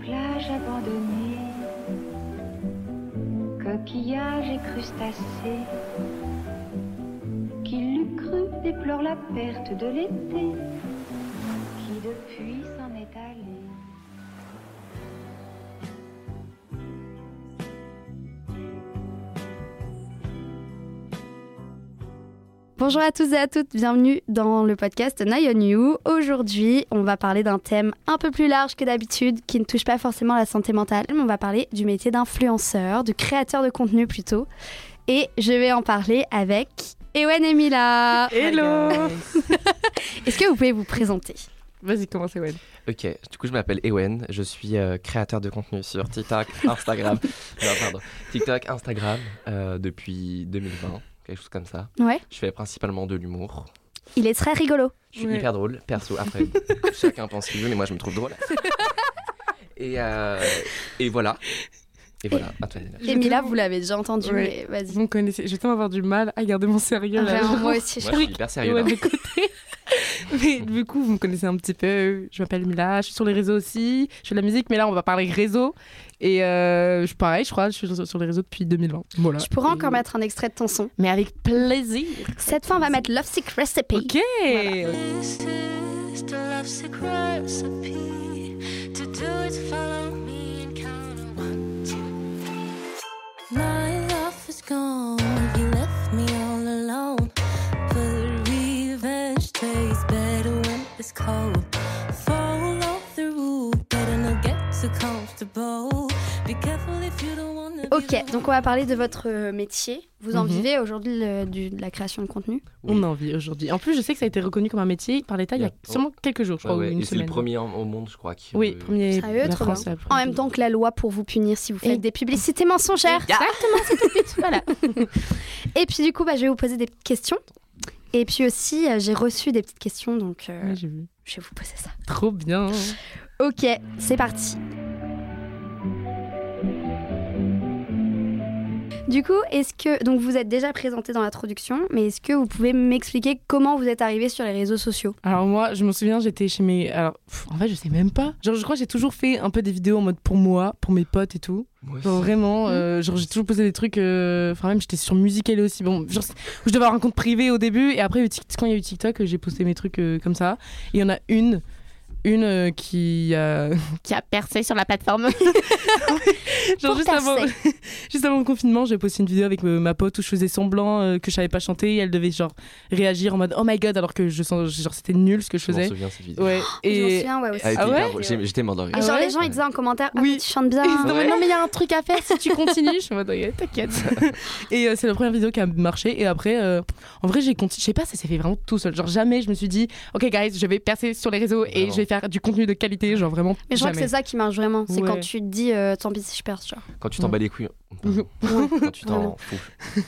plages abandonnées, coquillages et crustacés. Qui l'eût cru déplore la perte de l'été, qui depuis Bonjour à tous et à toutes, bienvenue dans le podcast Nye on You. Aujourd'hui, on va parler d'un thème un peu plus large que d'habitude, qui ne touche pas forcément la santé mentale, mais on va parler du métier d'influenceur, de créateur de contenu plutôt. Et je vais en parler avec Ewen et Mila. Hello Est-ce que vous pouvez vous présenter? Vas-y, commence, Ewen. Ok, du coup je m'appelle Ewen, je suis euh, créateur de contenu sur TikTok, Instagram, non pardon, TikTok, Instagram euh, depuis 2020, quelque chose comme ça. Ouais. Je fais principalement de l'humour. Il est très rigolo. Je suis Ouais. hyper drôle, perso. Après, chacun pense ce qu'il veut, mais moi je me trouve drôle. Et, euh, et voilà. Et voilà. Et Mila, vous l'avez déjà entendu, Ouais. mais vas-y. Vous me connaissez, je vais tellement avoir du mal à garder mon sérieux là. Genre. moi aussi, je Moi je suis hyper sérieux Ouais. mais du coup, vous me connaissez un petit peu. Je m'appelle Mila, je suis sur les réseaux aussi. Je fais de la musique, mais là, on va parler réseau. Et euh, je suis pareil, je crois, je suis sur les réseaux depuis 2020. Voilà. Tu pourras encore Et- mettre un extrait de ton son. Mais avec plaisir. Cette fois, on va mettre Love Sick Recipe. Ok. This Ok, donc on va parler de votre euh, métier. Vous en Mhm. vivez aujourd'hui de la création de contenu? On en vit aujourd'hui. En plus, je sais que ça a été reconnu comme un métier par l'État il y a seulement quelques jours, je Ouais, crois, ouais, ou une Et c'est le premier en- au monde, je crois. Qui, Oui, euh, premier. Sérieux, la France, la En même temps que la loi pour vous punir si vous faites Et- des publicités mensongères. Exactement, c'est tout but. Voilà. Et puis du coup, bah, je vais vous poser des questions. Et puis aussi, euh, j'ai reçu des petites questions, donc euh, Ouais, j'ai vu. je vais vous poser ça. Trop bien. Ok, c'est parti. Du coup, est-ce que donc vous êtes déjà présenté dans l'introduction, mais est-ce que vous pouvez m'expliquer comment vous êtes arrivé sur les réseaux sociaux? Alors moi, je me souviens, j'étais chez mes... Alors, pff, en fait, je sais même pas. Genre, je crois que j'ai toujours fait un peu des vidéos en mode pour moi, pour mes potes et tout. moi Genre aussi. vraiment, euh, genre j'ai toujours posé des trucs... euh, Enfin même, j'étais sur Musical.ly aussi. Bon, genre, je devais avoir un compte privé au début. Et après, quand il y a eu TikTok, j'ai posté mes trucs euh, comme ça. Et il y en a une... Une euh, qui, a... qui a percé sur la plateforme. genre juste avant, percer. juste avant le confinement, j'ai posté une vidéo avec euh, ma pote où je faisais semblant euh, que je savais pas chanter. Et elle devait genre réagir en mode oh my god alors que je sens genre c'était nul ce que je Je m'en faisais. souviens de cette vidéo. Ouais. Je Et souviens, ouais Ah ouais. J'ai- J'étais mort de rire. Et genre les gens ils disaient en commentaire ah Oui. mais tu chantes bien. Demandaient, Ouais. non mais il y a un truc à faire si tu continues. je suis en mode t'inquiète. et euh, c'est la première vidéo qui a marché et après euh, en vrai j'ai continué. Je sais pas ça s'est fait vraiment tout seul. Genre jamais je me suis dit ok guys je vais percer sur les réseaux et je vais faire du contenu de qualité genre vraiment. Mais je crois que c'est ça qui marche vraiment, c'est Ouais. quand tu te dis euh, tant pis si je perds, genre. Quand tu t'en bats les couilles. Mhm. quand tu t'en fous.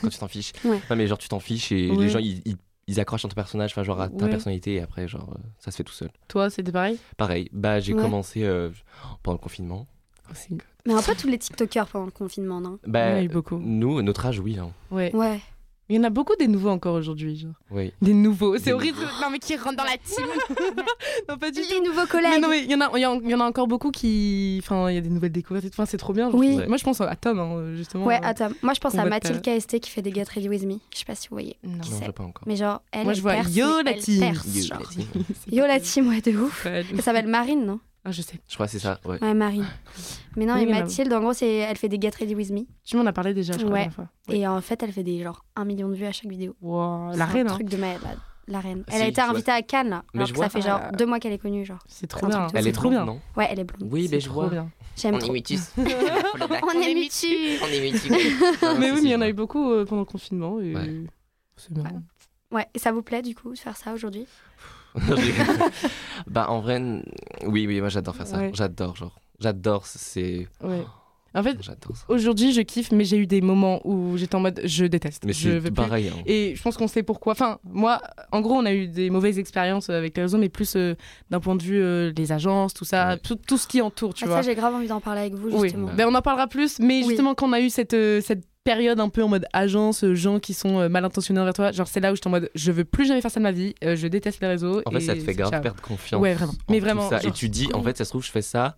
Quand tu t'en fiches. Ouais. Non, mais genre, tu t'en fiches et Ouais. les gens, ils, ils, ils accrochent à ton personnage, enfin, genre à ta Ouais. personnalité et après, genre, euh, ça se fait tout seul. Toi c'était pareil? Pareil, bah, j'ai Ouais. commencé euh, pendant le confinement. Aussi. Mais un peu tous les TikTokers pendant le confinement, non? Il y en Bah, a eu beaucoup. nous, notre âge, oui. hein. Ouais. Ouais. Il y en a beaucoup des nouveaux encore aujourd'hui genre. Oui. Des nouveaux. C'est horrible. Non mais qui rentrent dans la team. non pas du tout. Les nouveaux Mais collègues. non, mais il y, en a- il y, en- il y en a encore beaucoup qui. Enfin, il y a des nouvelles découvertes. et tout. Enfin, c'est trop bien. genre. Oui. Moi, je pense à Tom, hein, justement. Ouais, euh. attends, moi je pense à Mathilde KST qui fait des Get Ready With Me. Je sais pas si vous voyez. Non. Non, je pas encore. Mais genre, elle, Moi, je vois perce, Yo, mais la elle team. perce, Yo, genre. la team. Yo la team, ouais, de ouf. Elle s'appelle Marine, non? Ah, je sais. Je crois que c'est ça, ouais. Ouais, Marine. Mais non, Oui, et il y en a- Mathilde, en gros, c'est elle fait des Get Ready With Me. Tu m'en as parlé déjà, je crois, Ouais. la dernière fois. Et en fait, elle fait des genre un million de vues à chaque vidéo. Wow, C'est la un reine, hein. truc de ma... la, la reine. Ah, Elle a si, été je vois. invitée à Cannes, là. Mais alors je que vois. ça fait genre Ah. deux mois qu'elle est connue, genre. C'est trop Un bien. Elle C'est est trop trop bien. non Ouais, elle est blonde. Oui, C'est mais je trop vois. bien. J'aime On trop. est mutus. On est mutus. On est mutus. Mais oui, mais il y en a eu beaucoup euh, pendant le confinement. Et... Ouais. C'est marrant. Ouais, et ça vous plaît du coup de faire ça aujourd'hui? bah, en vrai, oui, oui, moi j'adore faire ça. Ouais. J'adore, genre. J'adore, c'est. Ouais. En fait, aujourd'hui, je kiffe, mais j'ai eu des moments où j'étais en mode je déteste. Mais je c'est veux plus. pareil. hein. Et je pense qu'on sait pourquoi. Enfin, moi, en gros, on a eu des mauvaises expériences avec les réseaux, mais plus euh, d'un point de vue euh, des agences, tout ça, Ouais. tout, tout ce qui entoure, tu Ah, vois. Ça, j'ai grave envie d'en parler avec vous Oui, justement. ben, on en parlera plus, mais Oui. justement, quand on a eu cette, euh, cette période un peu en mode agence, euh, gens qui sont euh, mal intentionnés envers toi, genre c'est là où j'étais en mode je veux plus jamais faire ça de ma vie, euh, je déteste les réseaux. En fait, ça te fait grave ciao. perdre confiance. Ouais, vraiment. en Mais vraiment. ça. Et tu dis, en fait, ça se trouve, je fais ça,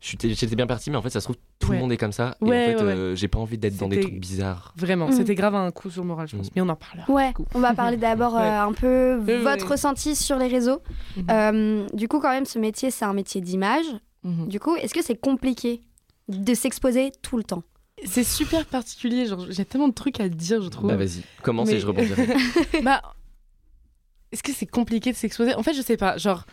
j'étais bien parti, mais en fait, ça se trouve, tout Ouais. le monde est comme ça. Et en fait, ouais, ouais. euh, j'ai pas envie d'être dans des trucs bizarres. Vraiment, Mm. c'était grave un coup sur le moral, je pense. Mm. Mais on en parlera. Ouais, on va parler d'abord euh, Ouais. un peu votre ressenti sur les réseaux. Mhm. Euh, du coup, quand même, ce métier, c'est un métier d'image. Mhm. Du coup, est-ce que c'est compliqué de s'exposer tout le temps? C'est super particulier, genre j'ai tellement de trucs à dire, je trouve. Bah, vas-y, commence Mais- et je rebondirai. bah, est-ce que c'est compliqué de s'exposer? En fait, je sais pas. Genre,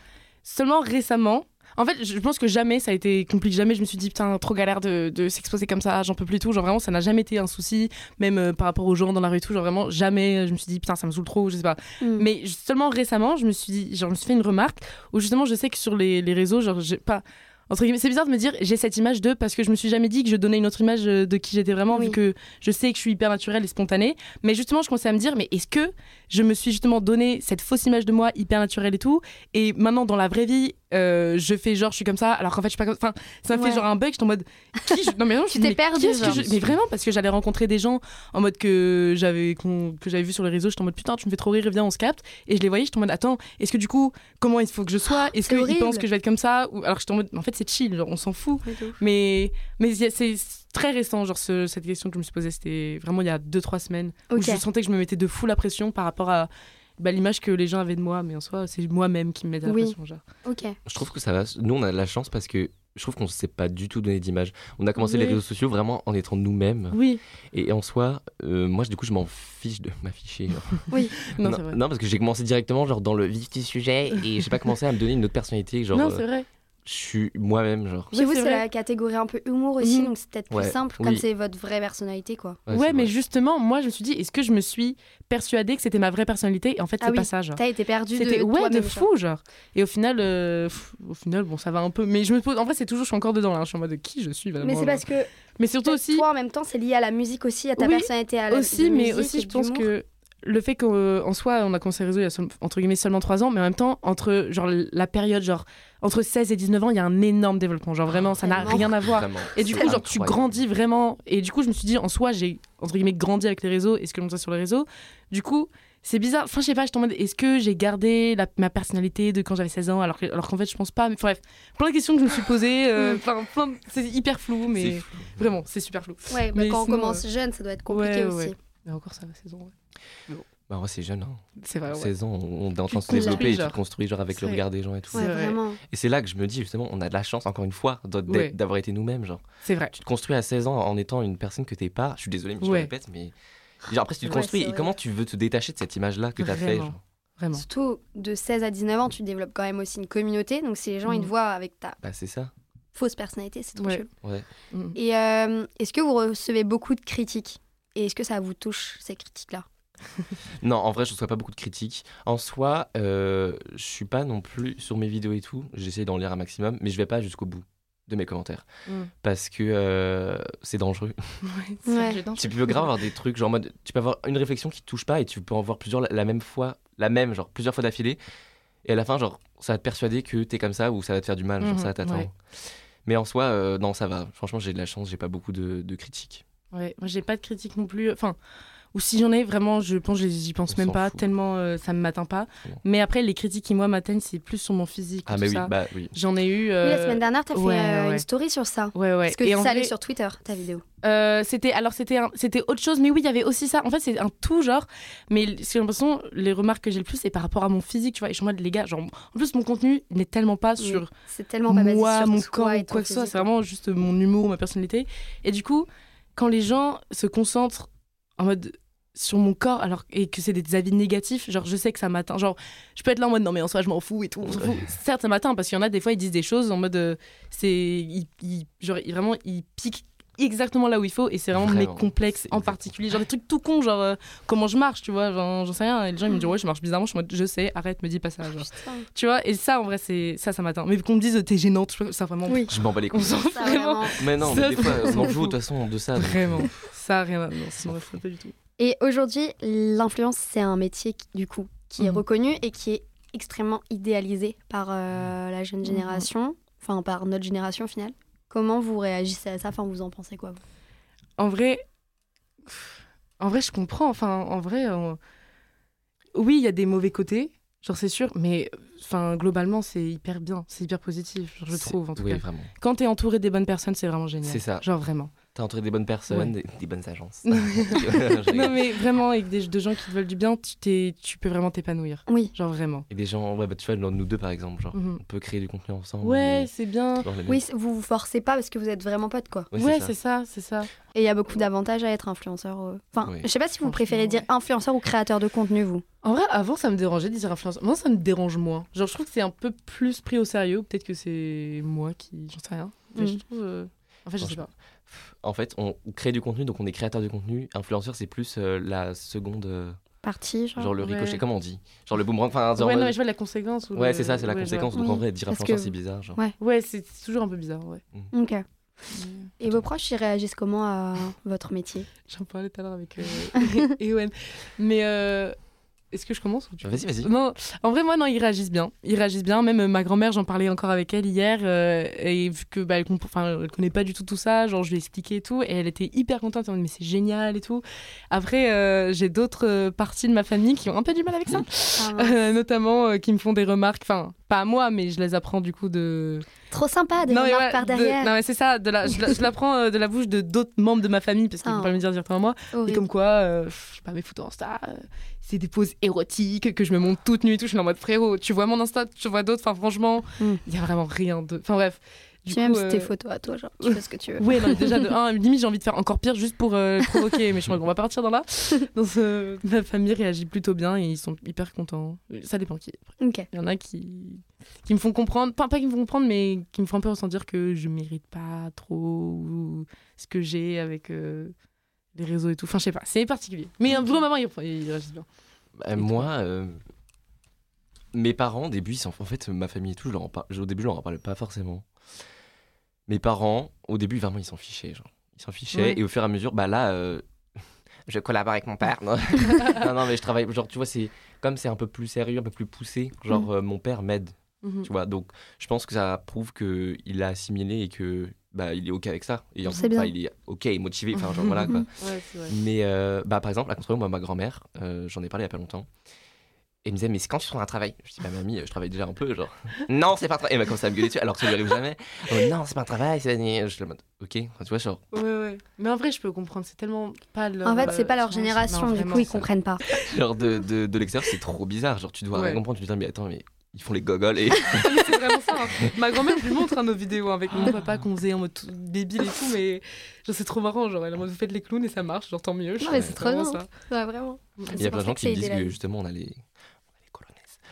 seulement récemment. En fait, je pense que jamais ça a été compliqué. Jamais je me suis dit, putain, trop galère de, de s'exposer comme ça, j'en peux plus et tout. Genre, vraiment, ça n'a jamais été un souci, même euh, par rapport aux gens dans la rue et tout. Genre, vraiment, jamais je me suis dit, putain, ça me saoule trop, je sais pas. Mm. Mais seulement récemment, je me suis dit, genre, je me suis fait une remarque où justement, je sais que sur les, les réseaux, genre, j'ai pas. Entre guillemets, c'est bizarre de me dire j'ai cette image de parce que je me suis jamais dit que je donnais une autre image euh, de qui j'étais vraiment Oui. vu que je sais que je suis hyper naturelle et spontanée mais justement je commençais à me dire mais est-ce que je me suis justement donné cette fausse image de moi hyper naturelle et tout. Et maintenant dans la vraie vie euh, je fais genre je suis comme ça alors qu'en fait je suis pas comme enfin ça Ouais. fait genre un bug j'étais en mode qui je... non mais vraiment je me t'es perdu, je- mais vraiment parce que j'allais rencontrer des gens en mode que j'avais que j'avais vu sur les réseaux j'étais en mode putain tu me fais trop rire viens on se capte. Et je les voyais j'étais en mode attends est-ce que du coup comment il faut que je sois? Est-ce c'est qu'ils pensent que je vais être comme ça? Ou alors que j'étais en mode en fait c'est chill genre on s'en fout. Mais mais c'est très récent genre ce- cette question que je me suis posée c'était vraiment il y a 2-3 semaines où je sentais que je me mettais de fou la pression par rapport à bah, l'image que les gens avaient de moi mais en soi c'est moi-même qui me mettais la Oui. pression genre. Ok. Je trouve que ça va. Nous, on a de la chance parce que je trouve qu'on ne s'est pas du tout donné d'image. On a commencé les Oui. réseaux sociaux vraiment en étant nous-mêmes. oui Et en soi, euh, moi, du coup, je m'en fiche de m'afficher. genre. non, non, c'est vrai non, parce que j'ai commencé directement genre dans le vif du sujet et j'ai pas commencé à me donner une autre personnalité. Genre, non euh, c'est vrai je suis moi-même, genre. Chez Oui, vous, c'est la catégorie un peu humour aussi, Mhm. donc c'est peut-être plus simple, oui. comme c'est votre vraie personnalité, quoi. ouais, mais vrai. justement moi je me suis dit est-ce que je me suis persuadée que c'était ma vraie personnalité? Et en fait Ah c'est oui, pas ça genre T'as été perdu de C'était ouais de fou genre. Et au final, euh, pff, au final bon ça va un peu. Mais je me pose. En vrai c'est toujours je suis encore dedans là. Je suis en mode qui je suis vraiment. Mais c'est parce que Mais surtout aussi. toi, en même temps, c'est lié à la musique aussi, à ta Oui, personnalité, à la aussi, de mais aussi je pense que le fait qu'en soi on a commencé les réseaux il y a entre guillemets seulement 3 ans, mais en même temps entre genre la période genre entre 16 et 19 ans il y a un énorme développement. Genre vraiment ça n'a rien à voir. Vraiment, Et du coup, genre, tu grandis vraiment. Et du coup, je me suis dit, en soi, j'ai, entre guillemets, grandi avec les réseaux et ce que l'on voit sur les réseaux. Du coup, c'est bizarre. Enfin, je sais pas, j'étais en mode, est-ce que j'ai gardé la- ma personnalité de quand j'avais 16 ans alors, que- alors qu'en fait, je pense pas. Mais bref, plein de questions que je me suis posées. euh, plein- plein de- c'est hyper flou, C'est mais vraiment, c'est super flou. Ouais, bah, Mais quand on commence jeune, ça doit être compliqué ouais, aussi. ouais. Mais encore, ça va, 16 ans. ouais. Bah, ouais, c'est jeune, hein. C'est vrai, ouais. 16 ans, on est en train de se développer et tu te construis genre avec le regard des gens et tout. Ouais, C'est vrai. vraiment. Et c'est là que je me dis justement, on a de la chance encore une fois d'avoir été nous-mêmes, genre. C'est vrai. Tu te construis à 16 ans en étant une personne que t'es pas. Je suis désolé, mais je le répète, mais genre après si tu te construis et comment tu veux te détacher de cette image-là que t'as fait, Vraiment. genre? Vraiment. Surtout de 16 à 19 ans, tu développes quand même aussi une communauté. Donc si les gens ils te Mhm. voient avec ta Bah c'est ça. fausse personnalité, c'est trop Ouais. chelou. Ouais. Mm. Et euh, est-ce que vous recevez beaucoup de critiques? Et est-ce que ça vous touche, ces critiques-là? Non, en vrai, je reçois pas beaucoup de critiques. En soi, euh, je suis pas non plus sur mes vidéos et tout. J'essaie d'en lire un maximum, mais je vais pas jusqu'au bout de mes commentaires Mm. parce que euh, c'est dangereux. Ouais, c'est Ouais. tu peux grave avoir des trucs genre mode tu peux avoir une réflexion qui te touche pas et tu peux en voir plusieurs la, la même fois, la même genre plusieurs fois d'affilée et à la fin genre ça va te persuader que t'es comme ça ou ça va te faire du mal, genre Mhm, ça va t'attendre. ouais. Mais en soi, euh, non, ça va. Franchement, j'ai de la chance, j'ai pas beaucoup de, de critiques. Ouais, moi j'ai pas de critique non plus. Enfin, ou si j'en ai, vraiment, je pense, j'y pense On même pas, fout. tellement euh, ça me m'atteint pas. Bon. Mais après, les critiques qui, moi, m'atteignent, c'est plus sur mon physique. Ah, tout mais oui, ça. bah oui. J'en ai eu. Oui, euh, la semaine dernière, t'as fait ouais, euh, ouais. une story sur ça. Ouais, ouais. Parce que Et ça allait sur Twitter, ta vidéo. euh, c'était alors c'était un- c'était autre chose, mais oui, il y avait aussi ça. En fait, c'est un tout genre. Mais j'ai l'impression les remarques que j'ai le plus, c'est par rapport à mon physique, tu vois. Et je suis en mode les gars, genre, en plus mon contenu n'est tellement pas Oui. sur C'est tellement pas basé moi, sur mon corps ou quoi que ce soit. C'est vraiment juste mon humour, ma personnalité. Et du coup, quand les gens se concentrent en mode sur mon corps alors et que c'est des avis négatifs genre je sais que ça m'atteint genre je peux être là en mode non mais en soi je m'en fous et tout certes ça m'atteint parce qu'il y en a des fois ils disent des choses en mode euh, c'est ils, ils- genre vraiment ils piquent exactement là où il faut et c'est vraiment, Vraiment, mes complexes en particulier genre des trucs tout cons genre euh, comment je marche tu vois j'en sais rien et les gens ils me disent ouais je marche bizarrement je sais arrête me dis pas ça genre tu vois et ça en vrai c'est ça ça m'atteint mais qu'on me dise t'es gênante je- ça vraiment Oui. Je m'en bats les couilles. vraiment. Mais non, Ça, mais des fois, on en joue de toute façon de ça. donc- Vraiment. Ça, rien à... Non, ça m'en fout pas du tout. Et aujourd'hui, l'influence, c'est un métier qui- du coup qui est Mhm. reconnu et qui est extrêmement idéalisé par euh, la jeune génération, enfin par notre génération au final. Comment vous réagissez à ça? Enfin, vous en pensez quoi vous? En vrai... En vrai, je comprends. Enfin, en vrai... Oui, il y a des mauvais côtés. Genre, c'est sûr, mais enfin, globalement, c'est hyper bien, c'est hyper positif, je trouve, en tout oui, cas. vraiment. Quand t'es entouré des bonnes personnes, c'est vraiment génial. C'est ça. Genre, vraiment. T'as entouré des bonnes personnes, Ouais. des, des bonnes agences. non, Je rigole. mais vraiment, avec des, de gens qui te veulent du bien, tu, t'es- tu peux vraiment t'épanouir. Oui. Genre, vraiment. Et des gens, ouais, bah, tu vois, nous deux par exemple, genre, Mhm. on peut créer du contenu ensemble. Ouais, c'est bien. Oui, vous vous forcez pas parce que vous êtes vraiment potes, quoi. Ouais, c'est ça, c'est ça. Et il y a beaucoup d'avantages à être influenceur. euh. Enfin, Oui. je sais pas si vous préférez dire influenceur ou créateur de contenu, vous. En vrai, avant, ça me dérangeait de dire influenceur. Moi, ça me dérange moins. Genre, je trouve que c'est un peu plus pris au sérieux. Peut-être que c'est moi qui. J'en sais rien. Mais Mm. je trouve. euh, En fait, je sais pas. En fait, on crée du contenu, donc on est créateur de contenu. Influenceur, c'est plus euh, la seconde, euh, Partie, genre. genre le ouais. ricochet, comment on dit? Genre le boomerang, enfin, genre, Ouais, non, mais je vois la conséquence. ou ouais, le- c'est ça, c'est la ouais, conséquence. Donc en vrai, dire influenceur, que- c'est bizarre. Genre. Ouais. Ouais, c'est toujours un peu bizarre, ouais. Ok. Mais- Et vos proches, ils réagissent comment à votre métier? J'en parlais tout à l'heure avec euh, Ewen. Mais euh, est-ce que je commence ou tu Vas-y, vas-y. Non, en vrai, moi, non, ils réagissent bien. Ils réagissent bien. Même euh, ma grand-mère, j'en parlais encore avec elle hier. euh, et vu que bah, elle, comp- enfin, elle connaît pas du tout tout ça, genre, je lui ai expliqué et tout. Et elle était hyper contente. Elle m'a dit, mais c'est génial et tout. Après, euh, j'ai d'autres euh, parties de ma famille qui ont un peu du mal avec ça. Ah. Euh, notamment euh, qui me font des remarques. Enfin, pas à moi, mais je les apprends du coup de. Trop sympa, mais remarques ouais, par de- derrière. Non, mais c'est ça. De la... je la- je l'apprends euh, de la bouche de d'autres membres de ma famille parce qu'ils Ah. vont pas me dire directement à moi. Et comme quoi, euh, je sais pas, mes photos Insta, euh, c'est des poses érotiques, que je me monte toute nue et tout. Je suis en mode frérot, tu vois mon Insta, tu vois d'autres. Enfin, franchement, il Mm. y a vraiment rien de. Enfin, bref. Du même si tes euh, photos à toi, genre, tu fais ce que tu veux. Ouais, non, mais déjà, de un, limite, j'ai envie de faire encore pire juste pour euh, provoquer. mais je crois qu'on va partir dans là. Donc, euh, ma famille réagit plutôt bien et ils sont hyper contents. Ça dépend qui. Ok. Il y en a qui, qui me font comprendre, pas, pas qui me font comprendre, mais qui me font un peu ressentir que je mérite pas trop ou ce que j'ai avec euh, les réseaux et tout. Enfin, je sais pas, c'est particulier. Mais un boulot, maman, ils, ils réagissent bien. Bah, moi, euh, mes parents, au début, ils en fait, ma famille et tout, je leur en par- au début, je leur en parlais pas forcément. Mes parents, au début, vraiment, ils s'en fichaient. Genre. Ils s'en fichaient. Ouais. Et au fur et à mesure, bah là, euh, je collabore avec mon père. Non, non, non, mais je travaille. Genre, tu vois, c'est comme c'est un peu plus sérieux, un peu plus poussé. Genre, Mhm. euh, mon père m'aide, Mhm. tu vois. Donc, je pense que ça prouve que il l'a assimilé et que bah, il est OK avec ça. Et en bien. il est OK et motivé. Enfin, genre, voilà, quoi. Ouais, c'est vrai. Mais euh, bah, par exemple, à contrario, moi, ma grand-mère, euh, j'en ai parlé il y a pas longtemps. Et elle me disait, mais c'est quand tu trouves un travail? Je dis, bah, mamie, je travaille déjà un peu, genre. non, c'est pas un travail. Et elle m'a commencé à me gueuler dessus, alors que ça lui arrive jamais. Mode, non, c'est pas un travail, c'est. Je suis en mode, ok, tu vois, genre. Ouais, ouais. Mais en vrai, je peux comprendre, c'est tellement pas leur. En fait, c'est pas leur euh, génération, non, du vraiment, coup, ils ça- comprennent pas. Genre, de, de, de l'extérieur, c'est trop bizarre. Genre, tu dois Ouais. rien comprendre, tu te dis, mais attends, mais ils font les gogoles et. C'est vraiment ça. hein. Ma grand-mère, je lui montre hein, nos vidéos avec mon papa qu'on faisait en mode tout débile et tout, mais genre, c'est trop marrant. Genre, elle est en mode vous faites les clowns et ça marche, genre tant mieux. Je Non, mais c'est trop bien. ça. Ouais, vraiment. Il y a plein de gens qui disent que justement, on a les,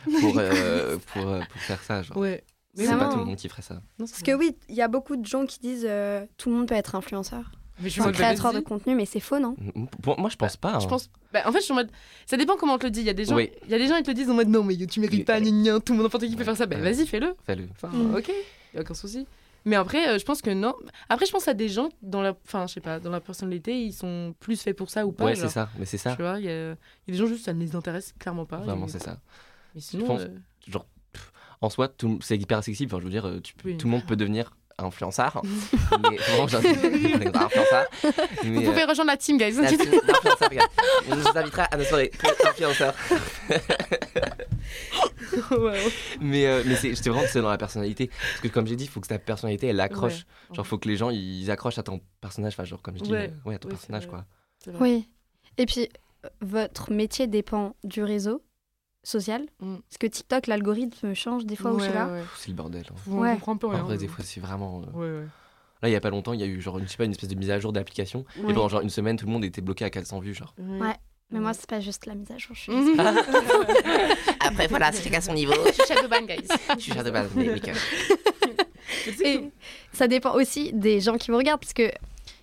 pour, euh, pour, euh, pour faire ça. Genre. Ouais. Mais C'est pas tout le monde qui ferait ça. Non, Parce que oui, il y a beaucoup de gens qui disent euh, tout le monde peut être influenceur, Mais je enfin, créateur de contenu, mais c'est faux, non? Pour- moi, je pense pas. Je hein. pense. Bah, en fait, je suis en mode. Ça dépend comment on te le dit. Il y a des gens, Oui. il y a des gens ils te le disent en mode non, mais tu mérites pas, gna gna, tout le monde, n'importe qui peut Ouais. faire ça. Ben Ouais. vas-y, fais-le. Fais-le. Enfin, Mm. ok, y a aucun souci. Mais après, euh, je pense que non. Après, je pense à des gens dans la, enfin, je sais pas, dans la personnalité, ils sont plus faits pour ça ou pas. Ouais, c'est ça. Mais c'est ça. Tu vois, il y, a il y a des gens juste ça ne les intéresse clairement pas. Vraiment, Et- c'est ça. Mais sinon, pense- euh, genre, pff, en soi, tout- c'est hyper accessible. Enfin, je veux dire, euh, tu peux- Oui. tout le monde peut devenir influenceur. mais influenceur. vous Mais, pouvez euh, rejoindre la team, guys. la team. On nous invitera à nos soirées influenceurs. Ouais. Mais, euh, mais c'est c'est vraiment c'est dans la personnalité. Parce que, comme j'ai dit, il faut que ta personnalité, elle accroche. Ouais. Genre, faut que les gens, ils accrochent à ton personnage. Enfin, genre, comme je dis, Ouais. euh, ouais, à ton Oui, personnage, quoi. Oui. Et puis, euh, votre métier dépend du réseau social Mm. Parce que TikTok, l'algorithme change des fois ou je sais Ouais, pas. ouais. C'est le bordel. hein. On Ouais. comprend peu En rien. vrai, des fois, c'est vraiment. euh, Ouais, ouais. Là, il y a pas longtemps, il y a eu, genre, une, je sais pas, une espèce de mise à jour d'application. Ouais. Et pendant genre une semaine, tout le monde était bloqué à 400 vues, genre. Ouais. Mais moi, c'est pas juste la mise à jour. Je suis... Après, voilà, c'est chacun son niveau. Je suis chef de ban, guys. Je suis chef de base, mais, mais que- Et ça dépend aussi des gens qui vous regardent parce que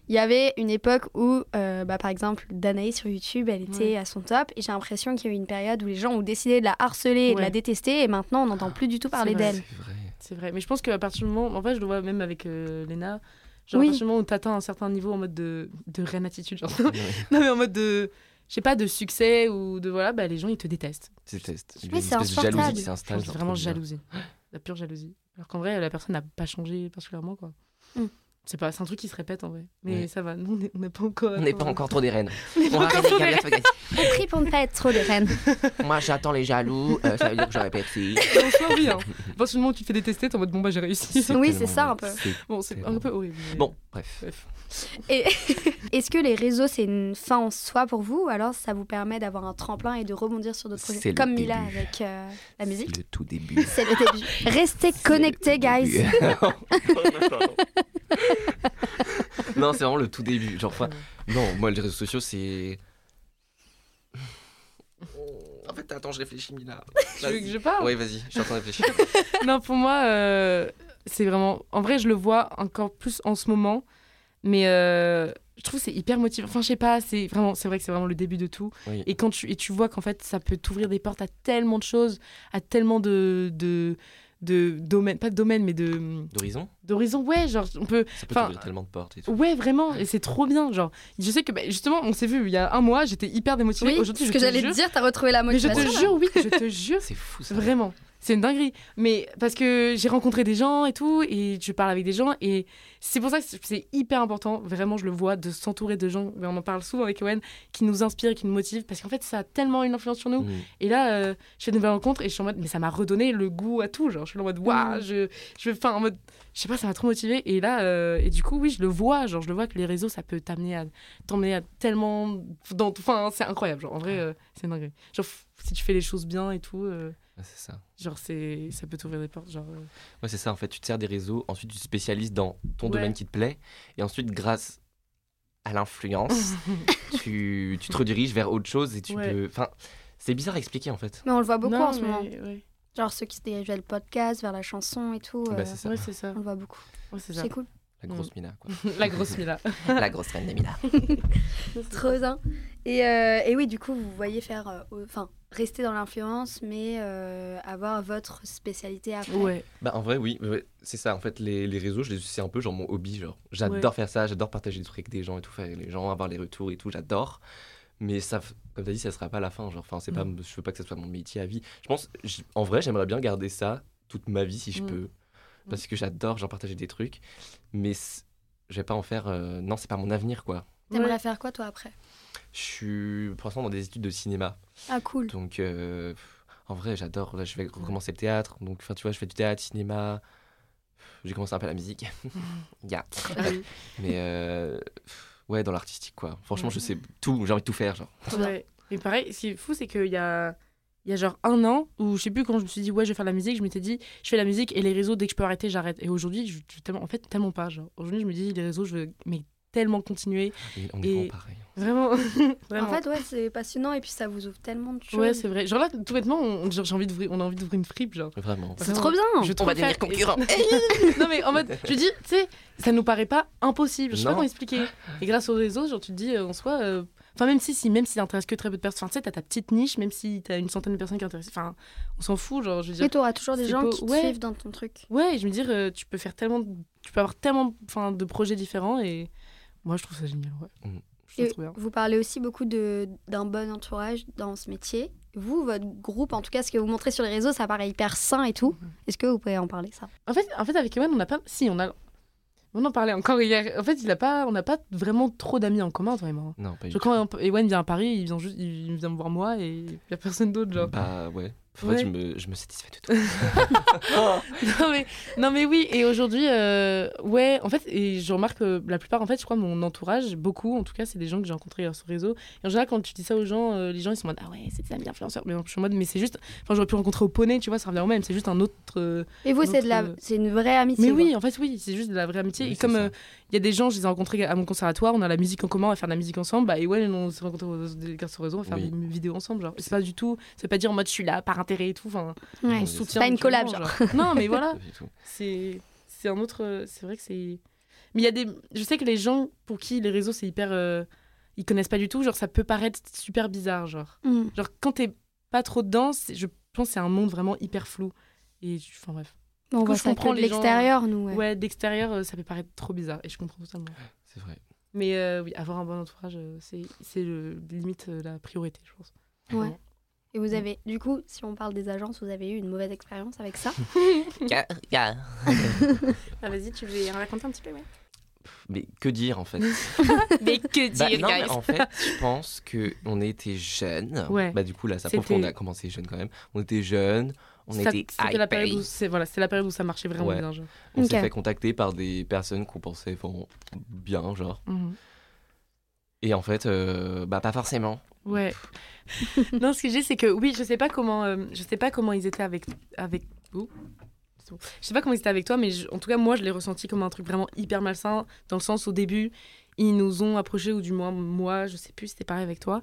il y avait une époque où, euh, bah, par exemple, Danae sur YouTube, elle était à son top et j'ai l'impression qu'il y a eu une période où les gens ont décidé de la harceler et de la détester et maintenant on n'entend plus du tout parler d'elle. C'est vrai. C'est vrai. Mais je pense qu'à partir du moment. En fait, je le vois même avec euh, Léna. Genre, Oui. à partir du moment où t'atteins un certain niveau en mode de, de reine attitude, genre. Ouais, non, mais en mode de. Je sais pas, de succès ou de. Voilà, bah les gens ils te détestent. c'est test. Oui, c'est jalousie qui s'installe. c'est vraiment jalousie. La pure jalousie. Alors qu'en vrai, la personne n'a pas changé particulièrement, quoi. C'est pas, c'est un truc qui se répète en vrai. Mais Ouais. ça va, nous on est- on n'est pas encore. On n'est pas encore trop des reines. On On va encore arrêter, trop des Gabriel, Gabriel. On prie pour ne pas être trop des reines. Moi, j'attends les jaloux. euh, ça veut dire que j'aurais pété. En soi, oui. Hein. À partir du moment où tu te fais détester, t'es en mode bon bah j'ai réussi. Oui, c'est ça, un peu. Bon, c'est C'est un peu horrible. mais- Bon, bref. Bref. Et est-ce que les réseaux, c'est une fin en soi pour vous ou alors ça vous permet d'avoir un tremplin et de rebondir sur d'autres projets Comme Mila début. avec euh, la musique. C'est le tout début. C'est le début. Restez connectés, guys. non, c'est vraiment le tout début. Genre, enfin, non, moi, les réseaux sociaux, c'est. En fait, attends, je réfléchis, Mila. Tu veux que je parle Oui, vas-y, je suis en train de réfléchir. Non, pour moi, euh, c'est vraiment. En vrai, je le vois encore plus en ce moment, mais euh, je trouve que c'est hyper motivant. Enfin, je sais pas, c'est vraiment, c'est vrai que c'est vraiment le début de tout. Oui. Et quand tu et tu vois qu'en fait, ça peut t'ouvrir des portes à tellement de choses, à tellement de de de domaines, pas de domaines, mais de D'horizon d'horizons. Ouais, genre on peut. Enfin, tellement de portes et tout. Ouais, vraiment, et c'est trop bien. Genre, je sais que bah, justement, on s'est vu il y a un mois, j'étais hyper démotivée. Oui, Aujourd'hui, ce je que te j'allais jure- te dire, t'as retrouvé la Mais je motivation. te jure, oui, je te jure. C'est fou, ça. Vraiment. C'est une dinguerie. Mais parce que j'ai rencontré des gens et tout, et je parle avec des gens, et c'est pour ça que c'est hyper important, vraiment, je le vois, de s'entourer de gens, mais on en parle souvent avec Owen, qui nous inspirent, qui nous motivent, parce qu'en fait, ça a tellement une influence sur nous. Mm. Et là, euh, je fais de nouvelles rencontres, et je suis en mode, mais ça m'a redonné le goût à tout. Genre, je suis en mode, waouh, Mm. je, je enfin, en mode, je sais pas, ça m'a trop motivé. Et là, euh, et du coup, oui, je le vois, genre, je le vois que les réseaux, ça peut t'amener à, t'emmener à tellement, dans, enfin, c'est incroyable, genre, en vrai, euh, c'est une dinguerie. Genre, si tu fais les choses bien et tout. euh, Ouais, c'est ça. Genre, c'est, ça peut t'ouvrir des portes. Genre, euh, Ouais, c'est ça. En fait, tu te sers des réseaux, ensuite, tu te spécialises dans ton Ouais. domaine qui te plaît, et ensuite, grâce à l'influence, tu, tu te rediriges vers autre chose et tu Ouais. peux. Enfin, c'est bizarre à expliquer en fait. Mais on le voit beaucoup non, en ce moment. Ouais, Genre ceux qui se dirigent vers le podcast, vers la chanson et tout. Bah, euh, c'est ça. Ouais, c'est ça. on le voit beaucoup. Ouais, c'est ça. C'est cool. La grosse Mina, quoi. La grosse Mila. La grosse reine des Mina. Trop bien. Et, euh, et oui, du coup, vous voyez faire, euh, enfin, rester dans l'influence, mais euh, avoir votre spécialité après. Ouais. Bah, en vrai, oui, ouais, c'est ça. En fait, les, les réseaux, je les- c'est un peu genre mon hobby. Genre, j'adore faire ça, j'adore partager des trucs avec des gens et tout, faire les gens, avoir les retours et tout, j'adore. Mais ça, comme tu as dit, ça sera pas la fin. Genre, enfin, c'est pas, Non. je veux pas que ça soit mon métier à vie. Je pense, en vrai, j'aimerais bien garder ça toute ma vie si je Mm. peux, parce que j'adore, genre partager des trucs. Mais je vais pas en faire. euh, non, c'est pas mon avenir, quoi. T'aimerais Ouais. faire quoi, toi, après? Je suis pour l'instant dans des études de cinéma. Ah, cool. Donc, euh, en vrai, j'adore. Là, je vais recommencer le théâtre. Donc, enfin, tu vois, je fais du théâtre, cinéma. J'ai commencé un peu la musique. Ya. Ah oui. Mais euh, ouais, dans l'artistique, quoi. Franchement, je sais tout. J'ai envie de tout faire, genre. Ouais. Et pareil, ce qui est fou, c'est qu'il y a, il y a genre un an, où je sais plus quand je me suis dit, ouais, je vais faire de la musique, je m'étais dit, je fais la musique et les réseaux, dès que je peux arrêter, j'arrête. Et aujourd'hui, je, je- tellement, en fait, tellement pas. Genre, aujourd'hui, je me dis, les réseaux, je veux mais tellement continuer. Et on est Et- pareil. Vraiment. vraiment. En fait, ouais, c'est passionnant et puis ça vous ouvre tellement de choses. ouais, c'est vrai. Genre là, tout bêtement, on, genre, j'ai envie d'ouvrir, on a envie d'ouvrir une fripe, genre. Vraiment. c'est trop bien. Je vais On va devenir concurrents. Non mais en mode, je dis, tu sais, ça nous paraît pas impossible. Je sais pas comment expliquer. Et grâce aux réseaux, genre tu te dis, euh, en soi, euh, enfin même si, si même si ça intéresse que très peu de personnes, enfin, tu sais, t'as ta petite niche, même si t'as une centaine de personnes qui intéressent, enfin, on s'en fout, genre, je veux dire. Et t'auras toujours des gens beau. qui te Ouais. suivent dans ton truc. Ouais, je me dis, euh, tu peux faire tellement, tu peux avoir tellement, enfin, de projets différents et moi je trouve ça génial. Ouais. Mm. Trouve Et ça trop bien. vous parlez aussi beaucoup de- d'un bon entourage dans ce métier. Vous, votre groupe, en tout cas, ce que vous montrez sur les réseaux, ça paraît hyper sain et tout. Mhm. Est-ce que vous pouvez en parler, ça? En fait, en fait, avec Ewan, on n'a pas, si, on a, on en parlait encore hier. En fait, il a pas, on n'a pas vraiment trop d'amis en commun, toi et moi. Non, pas du Genre, quand Ewan vient à Paris, il vient juste, il vient me voir moi et il y a personne d'autre, tout. genre. Bah ouais. En Ouais. fait, je me, je me satisfais de tout. non, mais, non mais oui, et aujourd'hui, euh, ouais, en fait, et je remarque que la plupart, en fait, je crois, mon entourage, beaucoup, en tout cas, c'est des gens que j'ai rencontrés euh, sur le réseau. Et en général, quand tu dis ça aux gens, euh, les gens, ils sont en mode, ah ouais, c'est des amis influenceurs. Mais je suis en mode, mais c'est juste, enfin, j'aurais pu rencontrer au poney, tu vois, ça revient au même, c'est juste un autre. euh, Et vous, c'est de la, Notre- c'est une vraie amitié. Mais quoi. oui, en fait, oui, c'est juste de la vraie amitié. Oui, et comme ça. euh, il y a des gens, je les ai rencontrés à mon conservatoire, on a la musique en commun, on va faire de la musique ensemble, bah, et ouais, on s'est rencontrés sur le réseau, on va faire Oui. des vidéos ensemble. Genre, c'est pas du tout, c'est pas dire en mode, je suis là par intérêt et tout, enfin, Ouais. on C'est se soutient. pas une collab, genre. Non, mais voilà. C'est c'est un autre c'est vrai que c'est mais il y a des je sais que les gens pour qui les réseaux c'est hyper euh, ils connaissent pas du tout genre ça peut paraître super bizarre genre Mm. genre quand t'es pas trop dedans c'est- je pense que c'est un monde vraiment hyper flou et enfin bref Bon, on coup, voit je ça comprends que de gens, l'extérieur, nous. ouais, Ouais. d'extérieur euh, ça peut paraître trop bizarre et je comprends totalement C'est vrai. mais euh, oui avoir un bon entourage euh, c'est c'est limite la priorité je pense Ouais. Et vous avez, du coup, si on parle des agences, vous avez eu une mauvaise expérience avec ça ah, vas-y tu veux raconter un petit peu ouais Mais que dire en fait Mais que Bah, dire, non, mais guys en fait, je pense que on était jeunes. Ouais. Bah du coup là, ça prouve qu'on a commencé jeune quand même. On était jeunes, on Ça- était C'était la période où c'est voilà, c'était la période où ça marchait vraiment Ouais. bien. Genre. On s'est fait contacter par des personnes qu'on pensait bon, bien genre. Mhm. Et en fait, euh, bah pas forcément. Ouais. non, ce que j'ai, c'est que oui, je sais pas comment, euh, je sais pas comment ils étaient avec avec vous. C'est bon. Je sais pas comment ils étaient avec toi, mais je- en tout cas, moi, je l'ai ressenti comme un truc vraiment hyper malsain, dans le sens au début, ils nous ont approchés, ou du moins moi, je sais plus, c'était pareil avec toi.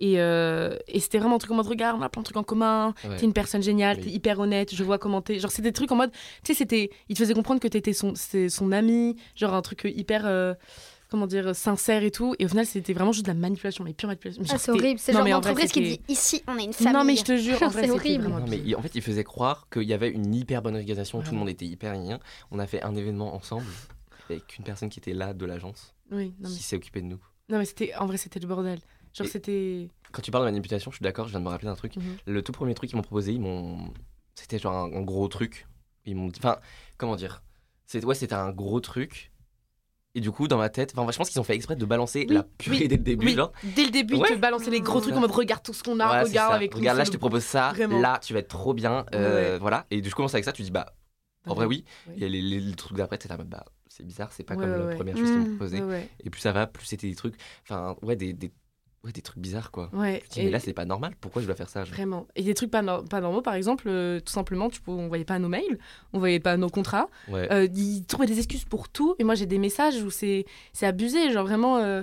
Et, euh, et c'était vraiment un truc en mode regarde, on a plein de trucs en commun, Ouais. t'es une personne géniale, Oui. t'es hyper honnête, je vois comment t'es. Genre, c'était des trucs en mode, tu sais, c'était, ils te faisaient comprendre que t'étais son, c'est son ami, genre un truc hyper, euh, comment dire, sincère et tout. Et au final, c'était vraiment juste de la manipulation, mais pure manipulation. Mais Ah, c'est horrible. C'est Non, le mais genre d'entreprise qui dit ici, on est une famille. Non, mais je te jure, en C'est horrible. Non, mais il- en fait, ils faisaient croire qu'il y avait une hyper bonne organisation, tout le monde était hyper rien. On a fait un événement ensemble avec une personne qui était là de l'agence Oui, non, mais, qui s'est occupée de nous. non, mais c'était, en vrai, c'était le bordel. Genre, c'était. Quand tu parles de manipulation, je suis d'accord, je viens de me rappeler d'un truc. Mhm. Le tout premier truc qu'ils m'ont proposé, ils m'ont. C'était genre un, un gros truc. Ils m'ont dit. Enfin, comment dire? C'est- Ouais, c'était un gros truc. Et du coup, dans ma tête, enfin, je pense qu'ils ont fait exprès de balancer Oui, la purée oui, dès le début. Oui, genre. dès le début, ils Ouais. te balançaient les gros trucs en mode regarde tout ce qu'on a, Voilà, regarde avec. Regarde, là, je te propose ça. Vraiment. Là, tu vas être trop bien. euh, Ouais. Voilà. Et du coup, commence avec ça, tu dis, bah, en vrai, oui. Ouais. Et les, les- les trucs d'après, t'es là, bah, c'est bizarre, c'est pas comme la première chose qu'ils m'ont Mm. proposé. Ouais, ouais. Et plus ça va, plus c'était des trucs. Enfin, ouais, des, des, ouais, des trucs bizarres, quoi. Ouais. Dis, Et- mais là, c'est pas normal. Pourquoi je dois faire ça genre? Vraiment. Et des trucs pas, nor- pas normaux, par exemple, euh, tout simplement, tu peux, on voyait pas nos mails, on voyait pas nos contrats. Ouais. Euh, ils trouvaient des excuses pour tout. Et moi, j'ai des messages où c'est c'est abusé. Genre vraiment, euh,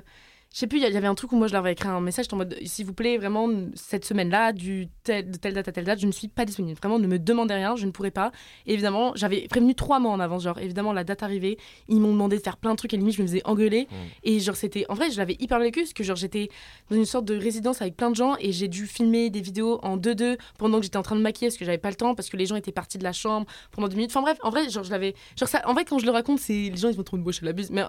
je sais plus, il y, avait un truc où moi, je leur avais écrit un message en mode s'il vous plaît, vraiment, cette semaine-là, du tel, de telle date à telle date, je ne suis pas disponible. Vraiment, ne me demandez rien, je ne pourrai pas. Et évidemment, j'avais prévenu trois mois en avance. Genre, évidemment, la date arrivée, ils m'ont demandé de faire plein de trucs et limite, je me faisais engueuler. Mm. Et genre, c'était. En vrai, je l'avais hyper vécu parce que genre, j'étais dans une sorte de résidence avec plein de gens et j'ai dû filmer des vidéos en 2-2 pendant que j'étais en train de maquiller parce que j'avais pas le temps parce que les gens étaient partis de la chambre pendant 10 minutes. Enfin bref, en vrai, genre, je l'avais. Genre, ça, en vrai, quand je le raconte, c'est les gens ils vont trouver une bouche à la buse. Mais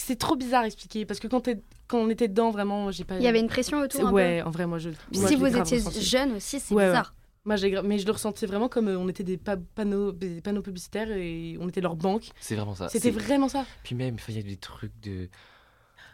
c'est trop bizarre à expliquer parce que quand, t'es- quand on était dedans, vraiment, j'ai pas. Il y avait une pression autour. un peu. Ouais, en vrai, moi je. Moi, si je vous étiez ressenti. jeune aussi, c'est Ouais, ouais. bizarre. Moi, j'ai gra- mais je le ressentais vraiment comme euh, on était des pa- panneaux, des panneaux publicitaires et on était leur banque. C'est vraiment ça. C'était vraiment ça. Puis même, il y a des trucs de.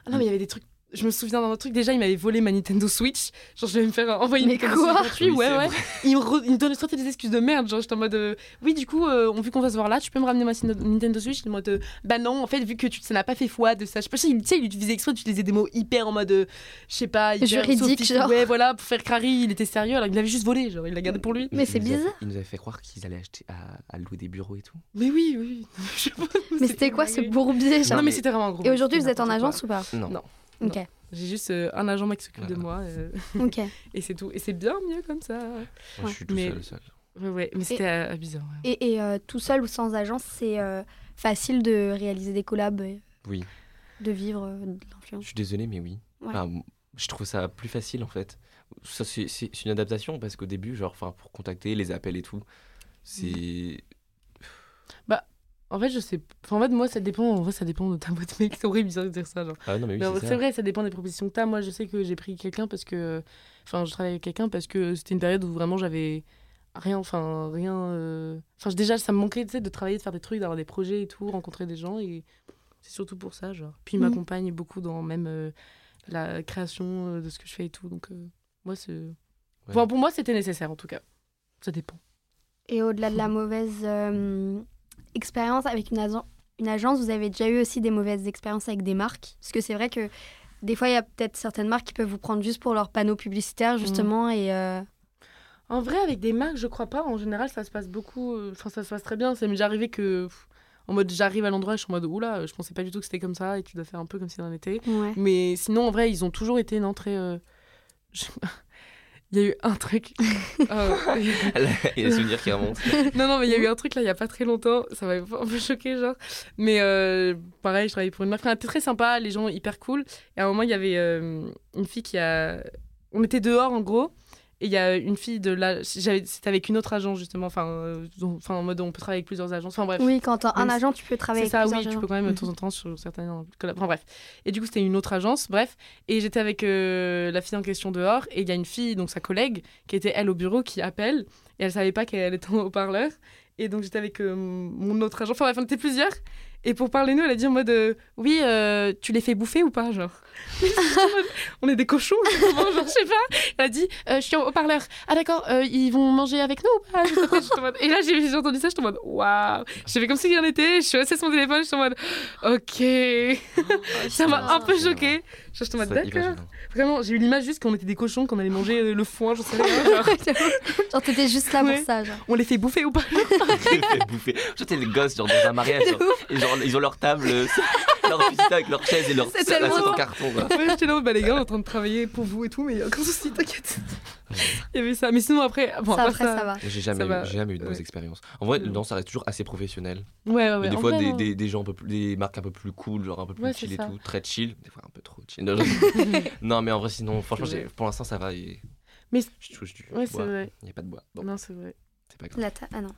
Ah non, mais il y avait des trucs. Je me souviens d'un autre truc. Déjà, il m'avait volé ma Nintendo Switch. Genre, je devais me faire envoyer une Mais Nintendo quoi Switch gratuite. Oui, Ouais, ouais. Il me, re- il me donnait sortait des excuses de merde. Genre, j'étais en mode. euh, oui, du coup, euh, on vu qu'on va se voir là, tu peux me ramener ma Nintendo Switch? Il est en mode. euh, bah non, en fait, vu que tu, ça n'a pas fait foi de ça. Je sais pas si tu sais, il utilisait exprès d'utiliser des mots hyper en mode. euh, je sais pas. Hyper Juridique, genre. Ouais, voilà, pour faire crari, il était sérieux. Alors, il l'avait juste volé. Genre, il l'a gardé pour lui. Mais c'est bizarre. Ils nous avaient fait croire qu'ils allaient acheter à, à louer des bureaux et tout. Mais oui, oui. Mais c'était quoi ce bourbier genre? Non, mais mais- c'était vraiment un gros. Et aujourd'hui, vous êtes en agence ou pas? Non. Non. J'ai juste euh, un agent mec qui s'occupe de Voilà. moi. euh, ok. et c'est tout. Et c'est bien mieux comme ça. Moi, je suis tout Mais- seul, seul. Ouais, ouais. Mais c'était euh, amusant. ouais. Et, et, euh, tout seul ou sans agence, c'est euh, facile de réaliser des collabs, Oui. de vivre euh, de Je l'influence. suis désolé, mais oui. Ouais. Enfin, m- je trouve ça plus facile en fait. Ça, c'est c'est- c'est une adaptation parce qu'au début, genre, enfin, pour contacter les appels et tout, c'est. En fait, je sais. Enfin, en fait, moi, ça dépend. En vrai, ça dépend de ta boîte mail. C'est horrible de dire ça. Genre. Ah non, mais oui, Mais en vrai, c'est ça. vrai, ça dépend des propositions que tu as. Moi, je sais que j'ai pris quelqu'un parce que. Enfin, je travaille avec quelqu'un parce que c'était une période où vraiment j'avais rien. Enfin, rien. euh, Enfin, déjà, ça me manquait tu sais, de travailler, de faire des trucs, d'avoir des projets et tout, rencontrer des gens. Et c'est surtout pour ça, genre. Puis il Mhm. m'accompagne beaucoup dans même euh, la création euh, de ce que je fais et tout. Donc, euh, moi, c'est. Enfin, pour moi, c'était nécessaire en tout cas. Ça dépend. Et au-delà de la mauvaise euh, expérience avec une, agen- une agence, vous avez déjà eu aussi des mauvaises expériences avec des marques? Parce que c'est vrai que des fois, il y a peut-être certaines marques qui peuvent vous prendre juste pour leurs panneaux publicitaires, justement, et... euh, En vrai, avec des marques, je crois pas. En général, ça se passe beaucoup. euh, Enfin, ça se passe très bien. Ça m'est déjà arrivé que. En mode, j'arrive à l'endroit, je suis en mode, oula, je pensais pas du tout que c'était comme ça et tu dois faire un peu comme si en était. Ouais. Mais sinon, en vrai, ils ont toujours été une entrée. euh, je- Il y a eu un truc. Euh, il y a des souvenirs qui remontent. non, non, mais il y a eu un truc là, il y a pas très longtemps. Ça m'a un peu choqué, genre. Mais euh, pareil, je travaillais pour une marque. Enfin, c'était très sympa, les gens hyper cool. Et à un moment, il y avait euh, une fille qui a. On était dehors, en gros. Et il y a une fille de là. C'était avec une autre agence, justement. Enfin, euh, enfin, en mode, on peut travailler avec plusieurs agences. Enfin, bref. Oui, quand t'as un agent, tu peux travailler C'est avec ça, plusieurs oui, tu agents. peux quand même de Mhm. temps en temps sur certains collabs. Enfin bref. Et du coup, c'était une autre agence, bref. Et j'étais avec euh, la fille en question dehors. Et il y a une fille, donc sa collègue, qui était elle au bureau, qui appelle. Et elle savait pas qu'elle était en haut-parleur. Et donc j'étais avec euh, mon autre agent. Enfin bref, on était plusieurs. Et pour parler nous, elle a dit en mode euh, Oui, euh, tu les fais bouffer ou pas Genre? on est des cochons, genre, je sais pas. Elle a dit euh, Je suis en haut-parleur. Ah d'accord, euh, ils vont manger avec nous ou pas? J'étais Et là, j'ai entendu ça, j'étais en mode Waouh J'ai fait comme si rien n'était, je suis restée sur mon téléphone, j'étais en mode Ok. ça m'a un peu choquée. Genre, j'étais en mode D'accord. Vraiment, j'ai eu l'image juste qu'on était des cochons, qu'on allait manger le foin, j'en sais rien. Genre, Genre, t'étais juste là Ouais. pour ça, genre. on les fait bouffer ou pas? J'ai fait bouffer. Genre, t'es les gosses, genre, dans un mariage. genre, et genre, ils ont leur table, euh, leur piscine avec leur chaise et leur C'est tellement en carton. Quoi. Ouais, j'étais là, bah les gars, on est en train de travailler pour vous et tout, mais il y a aucun souci, t'inquiète. Il y avait ça. Mais sinon, après, bon, ça, après, ça va. J'ai jamais, Ça eu, va. j'ai jamais eu de Ouais. mauvaise expérience. En vrai, Mm. non, ça reste toujours assez professionnel. Ouais, ouais, ouais. Mais des en fois, vrai, des, non. des, des gens un peu plus, des marques un peu plus cool, genre un peu plus Ouais, chill et ça. tout, très chill, des fois un peu trop chill. Non, mais en vrai, sinon, franchement, j'ai- pour l'instant, ça va. Et... Mais- je touche du Ouais, c'est bois. vrai. Il n'y a pas de bois. Bon, Non, c'est vrai. c'est pas grave. La ta- Ah non.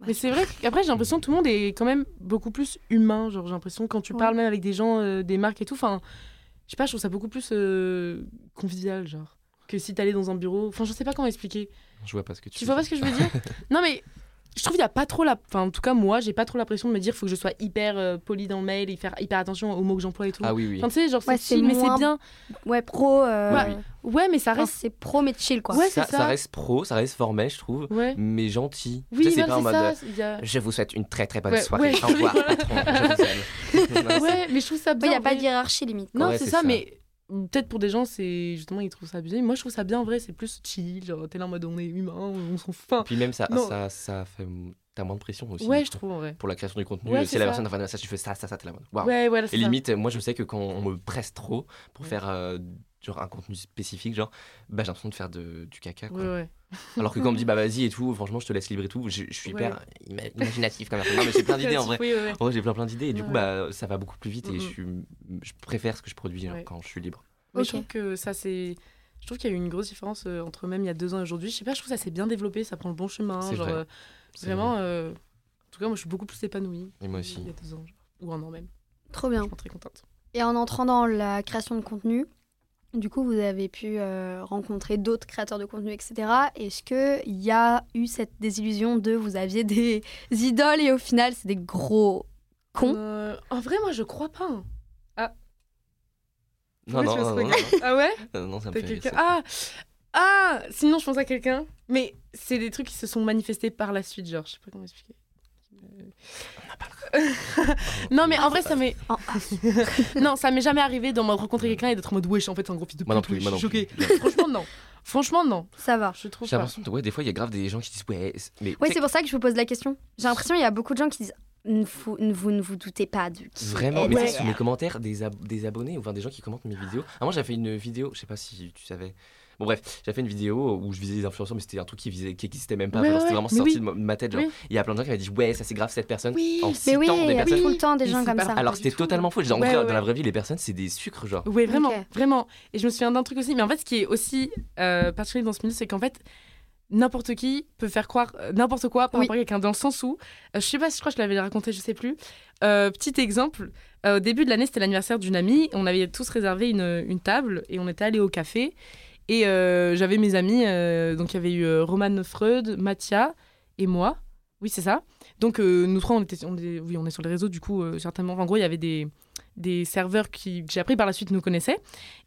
Mais c'est vrai qu'après, j'ai l'impression que tout le monde est quand même beaucoup plus humain. Genre, j'ai l'impression que quand tu Ouais. parles même avec des gens, euh, des marques et tout, enfin, je sais pas, je trouve ça beaucoup plus euh, convivial, genre, que si t'allais dans un bureau. Enfin, je sais pas comment expliquer. Je vois pas ce que tu Tu vois pas ce que je veux dire? Non, mais je trouve qu'il y a pas trop la. Enfin, en tout cas, moi, j'ai pas trop l'impression de me dire faut que je sois hyper euh, poli dans le mail et faire hyper attention aux mots que j'emploie et tout. Ah oui, oui. Enfin, tu sais, genre, Ouais, c'est chill, mais moins- c'est bien. Ouais, pro. euh, Ouais. Ouais, mais ça enfin, reste. c'est pro, mais chill, quoi. Ouais, ça, c'est ça. ça reste pro, ça reste formel, je trouve, Ouais. mais gentil. Oui, Tu sais, c'est pas en c'est mode. ça. euh, il a- Je vous souhaite une très très bonne Ouais, soirée. ouais. Au revoir, patron. Je vous aime. Ouais, mais je trouve ça Il bien. n'y a pas de hiérarchie limite. Non, Ouais, c'est ça. mais peut-être pour des gens, c'est justement, ils trouvent ça abusé. Moi, je trouve ça bien en vrai, c'est plus chill. Genre, t'es là en mode on est humain, on s'en fout. Puis même ça, Non. ça, ça fait. T'as moins de pression aussi. Ouais, je trouve en vrai. Pour la création du contenu, Ouais, si c'est la ça. personne un message, tu fais ça, ça, ça, t'es là. Ouais, voilà, Et ça. limite, moi je sais que quand on me presse trop pour Ouais. faire euh, genre un contenu spécifique, genre, bah j'ai l'impression de faire de, du caca. Quoi. Ouais, ouais. Alors que quand on me dit bah vas-y et tout, franchement je te laisse libre et tout, je, je suis hyper Ouais. imaginatif quand même. Non mais j'ai plein d'idées en vrai. Oui, ouais, ouais. En vrai, j'ai plein plein d'idées et du coup bah ça va beaucoup plus vite et je, suis, je préfère ce que je produis genre, Ouais. quand je suis libre. Je trouve que ça, c'est. Je trouve qu'il y a eu une grosse différence euh, entre même il y a deux ans et aujourd'hui. Je sais pas, je trouve que ça s'est bien développé, ça prend le bon chemin. C'est Genre, vrai. euh, vraiment, vrai. euh, en tout cas, moi, je suis beaucoup plus épanouie. Et moi aussi. Il y a deux ans, genre. ou un an même. Trop bien. Je suis très contente. Et en entrant dans la création de contenu, du coup, vous avez pu euh, rencontrer d'autres créateurs de contenu, etc. Est-ce qu'il y a eu cette désillusion de vous aviez des idoles et au final, c'est des gros cons? Euh, en vrai, moi, je crois pas. hein. Non, Pourquoi non, non, non, non, Ah ouais? Non, non, ça me T'as fait rire, quelqu'un ça. Ah Ah Sinon, je pense à quelqu'un. Mais c'est des trucs qui se sont manifestés par la suite, genre, je sais pas comment expliquer. Non, mais en vrai, ça m'est. En- non, ça m'est jamais arrivé de me rencontrer quelqu'un et d'être en mode wesh, en fait, c'est un gros fils de pute. Moi non plus, wesh, moi je non suis plus. choquée. Franchement, non. Franchement, non. Ça va. Je trouve J'ai pas. l'impression que ouais, des fois il y a grave des gens qui disent ouais, c'est- mais sais, c'est pour ça que je vous pose la question. J'ai l'impression qu'il y a beaucoup de gens qui disent vous, ne vous ne vous doutez pas de qui Vraiment, mais sais, sous mes commentaires, des, ab- des abonnés ou enfin, des gens qui commentent mes vidéos. Ah, moi, j'avais fait une vidéo, je sais pas si tu savais. Bon, bref, j'avais fait une vidéo où je visais des influenceurs, mais c'était un truc qui, visait, qui existait même pas. Ouais, Genre, ouais, c'était vraiment sorti oui. de ma- tête. Genre, Oui. il y a plein de gens qui m'avaient dit ouais, ça c'est grave cette personne. Oui. En Mais oui, des il y a personnes. tout le temps des gens comme ça. Alors c'était totalement faux. En Ouais, vrai, ouais, dans la vraie vie, les personnes, c'est des sucres, genre. Oui, vraiment, vraiment. Et je me souviens d'un truc aussi, mais en fait, ce qui est aussi euh, particulier dans ce milieu, c'est qu'en fait, n'importe qui peut faire croire euh, n'importe quoi par Oui. rapport à quelqu'un, dans le sens où, euh, je sais pas si je crois que je l'avais raconté, je sais plus. Euh, petit exemple, euh, au début de l'année, c'était l'anniversaire d'une amie, on avait tous réservé une, une table et on était allé au café. Et euh, j'avais mes amis, euh, donc il y avait eu euh, Roman Freud, Mathia et moi. Oui, c'est ça. Donc euh, nous trois, on était, on est, oui, on est sur les réseaux, du coup, euh, certainement. En gros, il y avait des, des serveurs qui, que j'ai appris par la suite, nous connaissaient.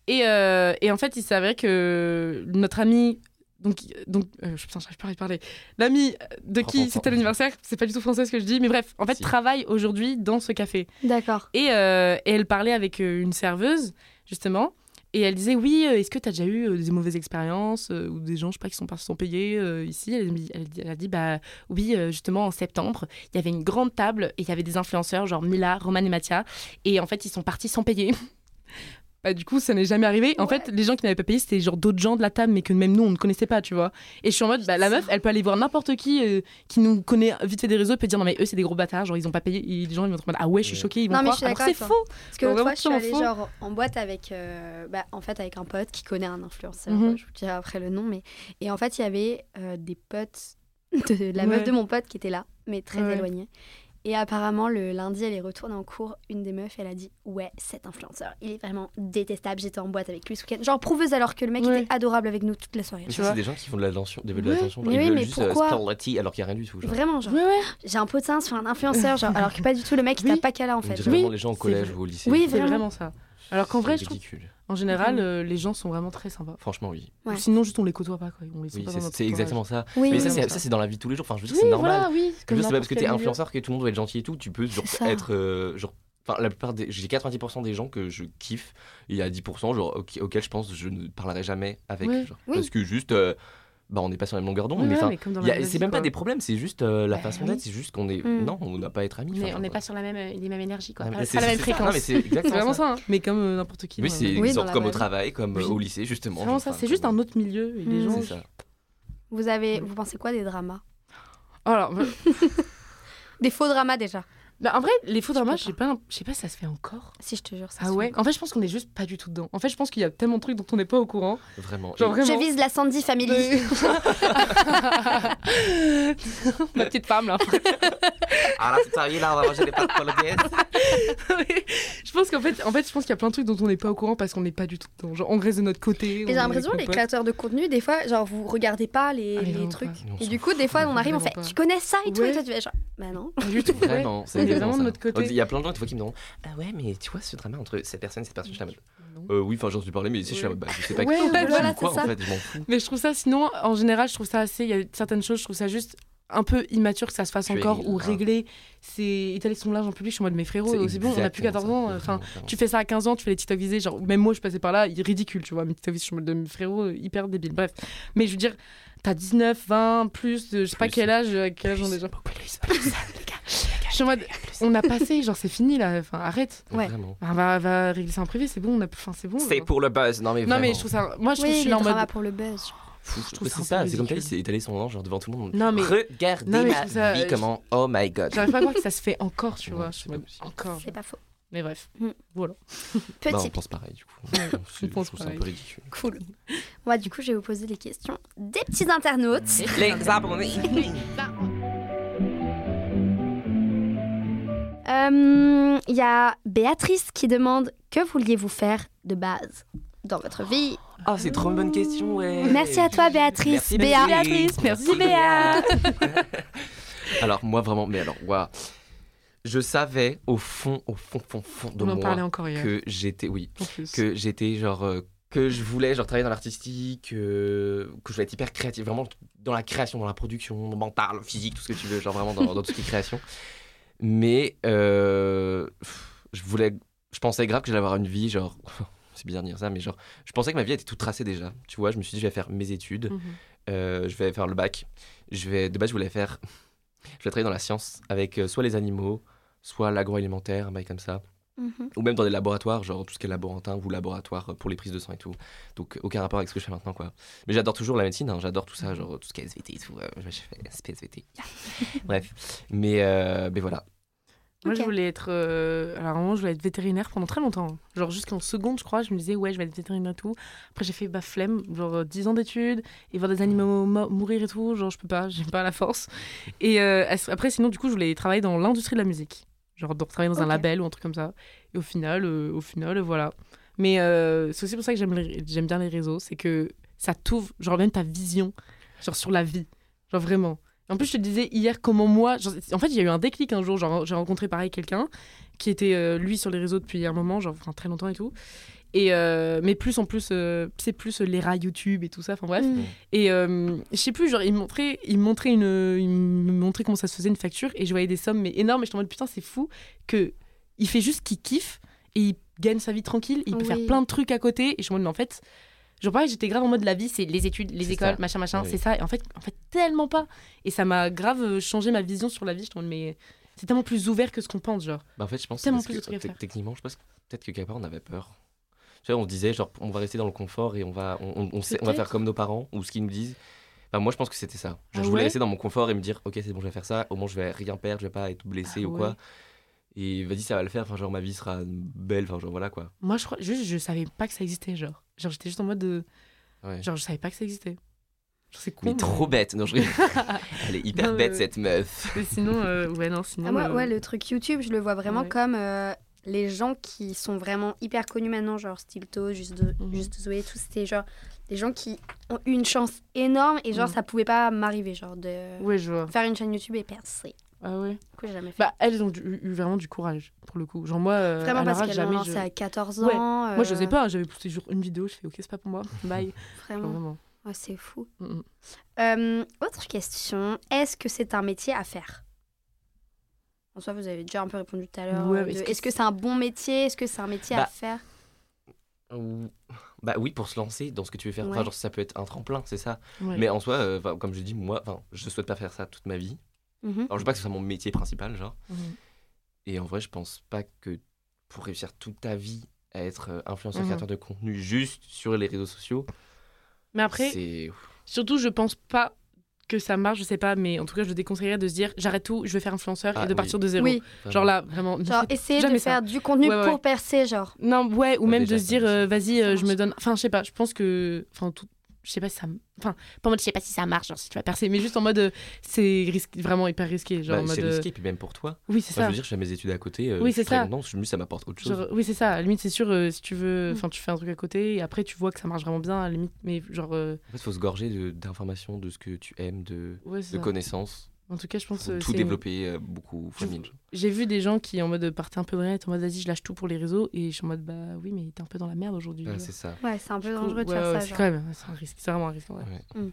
Et, euh, et en fait, il s'avérait que notre ami. Donc, donc euh, putain, j'arrive pas à y parler. L'ami de qui c'était l'anniversaire, c'est pas du tout français ce que je dis, mais bref, en fait, Si. travaille aujourd'hui dans ce café. D'accord. Et, euh, et elle parlait avec une serveuse, justement. Et elle disait Oui, euh, est-ce que tu as déjà eu euh, des mauvaises expériences euh, ou des gens, je sais pas, qui sont sont payés euh, ici? Elle, a dit- Bah oui, justement, en septembre, il y avait une grande table et il y avait des influenceurs, genre Mila, Roman et Mathia. Et en fait, ils sont partis sans payer. Bah, du coup, ça n'est jamais arrivé. En Ouais. fait, les gens qui n'avaient pas payé, c'était genre d'autres gens de la table, mais que même nous, on ne connaissait pas, tu vois. Et je suis en mode, bah, la meuf, elle peut aller voir n'importe qui euh, qui nous connaît vite fait des réseaux, et peut dire, non, mais eux, c'est des gros bâtards, genre, ils ont pas payé. Et les gens, ils vont être en mode, ah ouais, je suis choquée, ils vont Non, mais croire. je suis Alors, d'accord c'est faux. Parce que l'autre fois, je suis allée genre en boîte avec, euh, bah, en fait, avec un pote qui connaît un influenceur. Mhm. Je vous dirai après le nom, mais et en fait, il y avait euh, des potes de la meuf Ouais. de mon pote qui était là, mais très Ouais. éloignée. Et apparemment, le lundi, elle est retournée en cours. Une des meufs, elle a dit Ouais, cet influenceur, il est vraiment détestable. J'étais en boîte avec lui ce week-end. Genre prouveuse alors que le mec Ouais. était adorable avec nous toute la soirée. Mais tu ça, vois. c'est des gens qui font de l'attention, des veulent de Ouais. l'attention. Mais Ils oui, veulent mais juste euh, pourquoi tea alors qu'il n'y a rien du tout. Genre. Vraiment, genre, Ouais, j'ai un potin sur un influenceur, genre, alors que pas du tout, le mec, il Oui. tape pas qu'à là en fait. Oui, vraiment les gens au collège ou au lycée. Oui, C'est vraiment. vraiment ça. Alors qu'en vrai, C'est je trouve, ridicule. en général, Vraiment. euh, les gens sont vraiment très sympas. Franchement, oui. Ouais. Ou Sinon, juste on les côtoie pas, quoi. On les sent Oui, pas c'est exactement ça. Oui, Mais ça, oui. c'est ça, c'est dans la vie de tous les jours. Enfin, je veux dire, Oui, c'est normal. voilà, c'est pas parce que t'es influenceur que tout le monde doit être gentil et tout. Tu peux genre, être euh, genre. Enfin, la plupart des. J'ai 90% des gens que je kiffe. Et il y a 10% genre, auxquels auxquels je pense que je ne parlerai jamais avec. Ouais. genre. Oui. Parce que juste. euh, bah, on n'est pas sur la même longueur d'onde. Ouais, mais mais C'est même pas des problèmes, c'est juste euh, la Bah façon oui. d'être. C'est juste qu'on est. Mm. Non, on n'a pas à être amis. Mais on n'est pas sur la même, les mêmes énergies, quoi. Pas, mais pas c'est- la même c'est fréquence. mais c'est C'est vraiment ça. ça, hein. mais comme euh, n'importe qui. Oui, c'est. Oui, comme au travail, comme euh, Oui. au lycée, justement. C'est vraiment ça, c'est juste un autre milieu. Les Mm. gens. C'est ça. Vous avez, vous pensez quoi des dramas? Alors, bah, Des faux dramas déjà. Bah, en vrai, les faux Je dramas, je sais pas, je sais pas si ça se fait encore. Si je te jure, ça. Ah se ouais fait. En fait, je pense qu'on est juste pas du tout dedans. En fait, je pense qu'il y a tellement de trucs dont on n'est pas au courant. Vraiment. Genre vraiment. Je vise la Sandy Family. Ma petite femme là. Ah là, c'est sérieux, là, on va manger des pâtes polonaises. Je pense qu'en fait, en fait, je pense qu'il y a plein de trucs dont on n'est pas au courant parce qu'on n'est pas du tout dedans. Genre, on reste de notre côté. J'ai l'impression, les créateurs de contenu, des fois, genre, vous regardez pas les, Ah, les trucs. Et du coup, des fois, on arrive, on fait. Tu connais ça et tout. Et toi, tu fais genre Bah non. Pas du tout. Vraiment, c'est On est exactement vraiment de ça. notre côté. Il y a plein de gens des fois qui me demandent Ah ouais, mais tu vois ce drama entre cette personne et cette personne Je suis là en mode, Non. Euh, oui, enfin j'en suis parlé, mais si je suis là en mode, bah, je sais pas Ouais, qui voilà, quoi en ça. fait, je m'en fous. Mais je trouve ça, sinon, en général, je trouve ça assez. Il y a certaines choses, je trouve ça juste un peu immature que ça se fasse encore ou régler. C'est étaler son linge en public. Je suis en mode, mais frérot, c'est bon, on a plus exactement 14 ça. ans. Enfin, tu fais ça à 15 ans, tu fais les TikTok visés. Genre, même moi, je passais par là, ridicule, tu vois. Mes TikTok visés, je suis en mode, de frérot, euh, hyper débile. Bref. Mais je veux dire, t'as 19, 20, plus, de, je sais pas Plus. quel âge, à quel âge on est déjà. Je suis en mode, on a passé, genre, c'est fini là. Enfin, arrête. Ouais. Vraiment. On va, va régler ça en privé, c'est bon, on a enfin, c'est bon. C'est genre. pour le buzz, non mais Non, mais vraiment. je trouve ça. Moi, je trouve que Oui, je suis les en mode. pour le buzz. Je trouve c'est ça c'est comme ça, il s'est étalé son ange genre, devant tout le monde. Non, mais Regardez Non, mais je ma ça- vie, comment Oh my god. j'arrive pas à croire que ça se fait encore, tu Ouais, vois. Je mode, possible. encore. C'est pas faux. Mais bref. Mm. Voilà. Bah, on Petit. pense pareil du coup. On pense je trouve ça un pareil. peu ridicule. Cool. Moi, du coup, je vais vous poser les questions des petits internautes. Les abonnés. Euh, Il y a Béatrice qui demande Que vouliez-vous faire de base dans votre vie? Ah, c'est trop une bonne question, ouais. Merci à toi, Béatrice. Merci, Béa. Béatrice. Merci, Béa. Alors, moi, vraiment, mais alors, waouh. Je savais au fond, au fond, fond, fond de On moi encore que j'étais, oui, que j'étais genre euh, que je voulais genre travailler dans l'artistique euh, que je voulais être hyper créatif vraiment dans la création dans la production mentale physique tout ce que tu veux genre vraiment dans, dans tout ce qui est création. Mais euh, je voulais je pensais grave que j'allais avoir une vie genre c'est bizarre de dire ça mais genre je pensais que ma vie était toute tracée déjà tu vois je me suis dit je vais faire mes études Mhm. je vais faire le bac je vais de base je voulais faire je vais travailler dans la science avec euh, soit les animaux soit l'agroalimentaire un bail comme ça Mhm. ou même dans des laboratoires, genre tout ce qui est laborantin ou laboratoire pour les prises de sang et tout. Donc aucun rapport avec ce que je fais maintenant, quoi. Mais j'adore toujours la médecine, hein, j'adore tout ça, genre tout ce qui est SVT et tout. euh, je fais SPSVT. Bref, mais, euh, mais voilà. Moi, je voulais être. euh, Alors, à un moment, je voulais être vétérinaire pendant très longtemps. Genre, jusqu'en seconde, je crois, je me disais, ouais, je vais être vétérinaire et tout. Après, j'ai fait bah, flemme, genre euh, 10 ans d'études, et voir des animaux mo- mourir et tout. Genre, je peux pas, j'ai pas la force. Et euh, après, sinon, du coup, je voulais travailler dans l'industrie de la musique. Genre, de travailler dans un label ou un truc comme ça. Et au final, euh, au final, euh, voilà. Mais euh, c'est aussi pour ça que j'aime les- j'aime bien les réseaux, c'est que ça t'ouvre, genre, même ta vision, genre, sur la vie. Genre, vraiment. En plus, je te disais hier comment moi. genre, en fait, il y a eu un déclic un jour. Genre, j'ai rencontré pareil quelqu'un qui était euh, lui sur les réseaux depuis un moment, genre enfin, très longtemps et tout. Et euh, mais plus en plus, euh, c'est plus les rats YouTube et tout ça. Enfin bref. Mm. Et je sais plus, genre il me montrait, il me montrait une, il me montrait comment ça se faisait une facture et je voyais des sommes mais énormes. Et je me putain c'est fou que il fait juste qu'il kiffe et il gagne sa vie tranquille. Il peut Oui. faire plein de trucs à côté. Et je suis en mode mais en fait. Genre pareil, j'étais grave en mode la vie, c'est les études, les écoles, ça. machin, machin, Oui. c'est ça. Et en fait, en fait, tellement pas. Et ça m'a grave euh, changé ma vision sur la vie. Je dis, mais c'est tellement plus ouvert que ce qu'on pense, genre. Bah, en fait, je pense que, Tellement plus que, techniquement, je pense que peut-être que quelque part on avait peur. Tu vois, on se disait, genre, on va rester dans le confort et on va, on, on- on sait- on va faire comme nos parents ou ce qu'ils nous disent. Enfin, moi, je pense que c'était ça. Genre, Ah je voulais rester dans mon confort et me dire, ok, c'est bon, je vais faire ça. Au moins, je vais rien perdre, je vais pas être blessé Ah ou ouais. quoi. Et vas-y, ça va le faire. Enfin, genre, ma vie sera belle. Enfin, genre, voilà quoi. Moi, je crois, juste, je savais pas que ça existait, genre. Genre, j'étais juste en mode de. Ouais. Genre, je savais pas que ça existait. Genre, C'est con. Mais trop bête. Non, je rigole. Elle est hyper Non, bête cette meuf. Mais sinon, euh, ouais, non, sinon. Ah, moi, euh, ouais, le truc YouTube, je le vois vraiment Ouais. comme euh, les gens qui sont vraiment hyper connus maintenant, genre Stilto, Juste, de, Mhm. Juste Zoé, tout. C'était genre des gens qui ont eu une chance énorme et genre Mhm. ça pouvait pas m'arriver, genre de Ouais, je vois. faire une chaîne YouTube et percer. Ah ouais. Du coup, j'ai jamais fait. Bah, elles ont eu, eu vraiment du courage, pour le coup. Genre, moi, euh, vraiment à parce qu'elles l'ont jamais. lancé je- à 14 Ouais. ans. Moi, je euh, sais pas, j'avais posté genre une vidéo, je fais ok, c'est pas pour moi, bye. Genre, Vraiment. vraiment. Ouais, c'est fou. Mm, mm. Euh, autre question, est-ce que c'est un métier à faire? En soi, vous avez déjà un peu répondu tout à l'heure. Ouais, euh, mais de- est-ce que Est-ce que c'est un bon métier? Est-ce que c'est un métier à Bah, faire? Ou- Bah oui, pour se lancer dans ce que tu veux faire. Enfin, Ouais. genre, ça peut être un tremplin, c'est ça. Ouais. Mais en soi, euh, comme je dis, moi, 'fin, je souhaite pas faire ça toute ma vie. Alors, je veux pas que ce soit mon métier principal, genre. Mhm. Et en vrai, je pense pas que pour réussir toute ta vie à être euh, influenceur, Mhm. créateur de contenu juste sur les réseaux sociaux, Mais après, c'est. surtout, je pense pas que ça marche, je sais pas, mais en tout cas, je déconseillerais de se dire j'arrête tout, je vais faire influenceur Ah, et de oui. partir de zéro. Oui, Genre là, vraiment. genre essayer de ça. faire du contenu Ouais, ouais. pour percer, genre. Non, ouais, ou Ouais, même déjà, de se dire, euh, vas-y, euh, je me donne. Enfin, je sais pas, je pense que. Enfin, tout. Je sais pas si ça. Enfin, pas en mode, je sais pas si ça marche, genre si tu vas percer, mais juste en mode, euh, c'est vraiment hyper risqué. Genre Bah, en mode. c'est euh, risqué, puis même pour toi. Oui, c'est Enfin, je ça. veux dire, je fais mes études à côté. euh, Oui, c'est ça. juste, ça m'apporte autre chose. Genre, oui, c'est ça. À la limite, c'est sûr, euh, si tu veux. Mm. Enfin, tu fais un truc à côté et après, tu vois que ça marche vraiment bien, à la limite. Mais genre. euh, En fait, il faut se gorger de- d'informations, de, ce que tu aimes, de, Ouais, de ça. connaissances. En tout cas, je pense. Faut tout développer euh, beaucoup. J'ai vu des gens qui en mode partaient un peu de rien, étaient en mode vas-y, je lâche tout pour les réseaux. Et je suis en mode bah oui, mais t'es un peu dans la merde aujourd'hui. Ouais, c'est ça. Ouais, c'est un peu dangereux de ouais, faire ouais, ça. C'est quand même, un risque. C'est vraiment un risque. vrai. Ouais.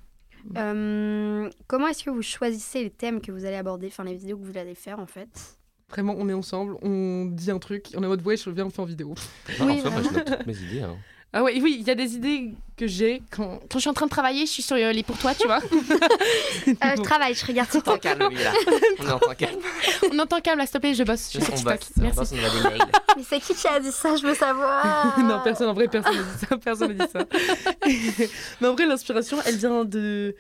Euh, comment est-ce que vous choisissez les thèmes que vous allez aborder, enfin les vidéos que vous allez faire en fait? Vraiment, on est ensemble, on dit un truc, on est en mode ouais, je viens, on fait en vidéo. Non, Oui, en soi, moi, je vraiment. note toutes mes idées. hein. Ah ouais, oui, il y a des idées que j'ai quand, quand je suis en train de travailler, je suis sur euh, les pour toi, tu vois. Euh, Je travaille, je regarde Temps TikTok. calme, lui, là. On est en temps calme. on entend calme, là, s'il te plaît, je bosse, je suis sur On TikTok. bosse, on Merci. bosse, on envoie des mails. Mais c'est qui qui a dit ça Je veux savoir. non, personne, en vrai, personne n'a dit ça. Personne n'a dit ça. Mais en vrai, l'inspiration, elle vient de.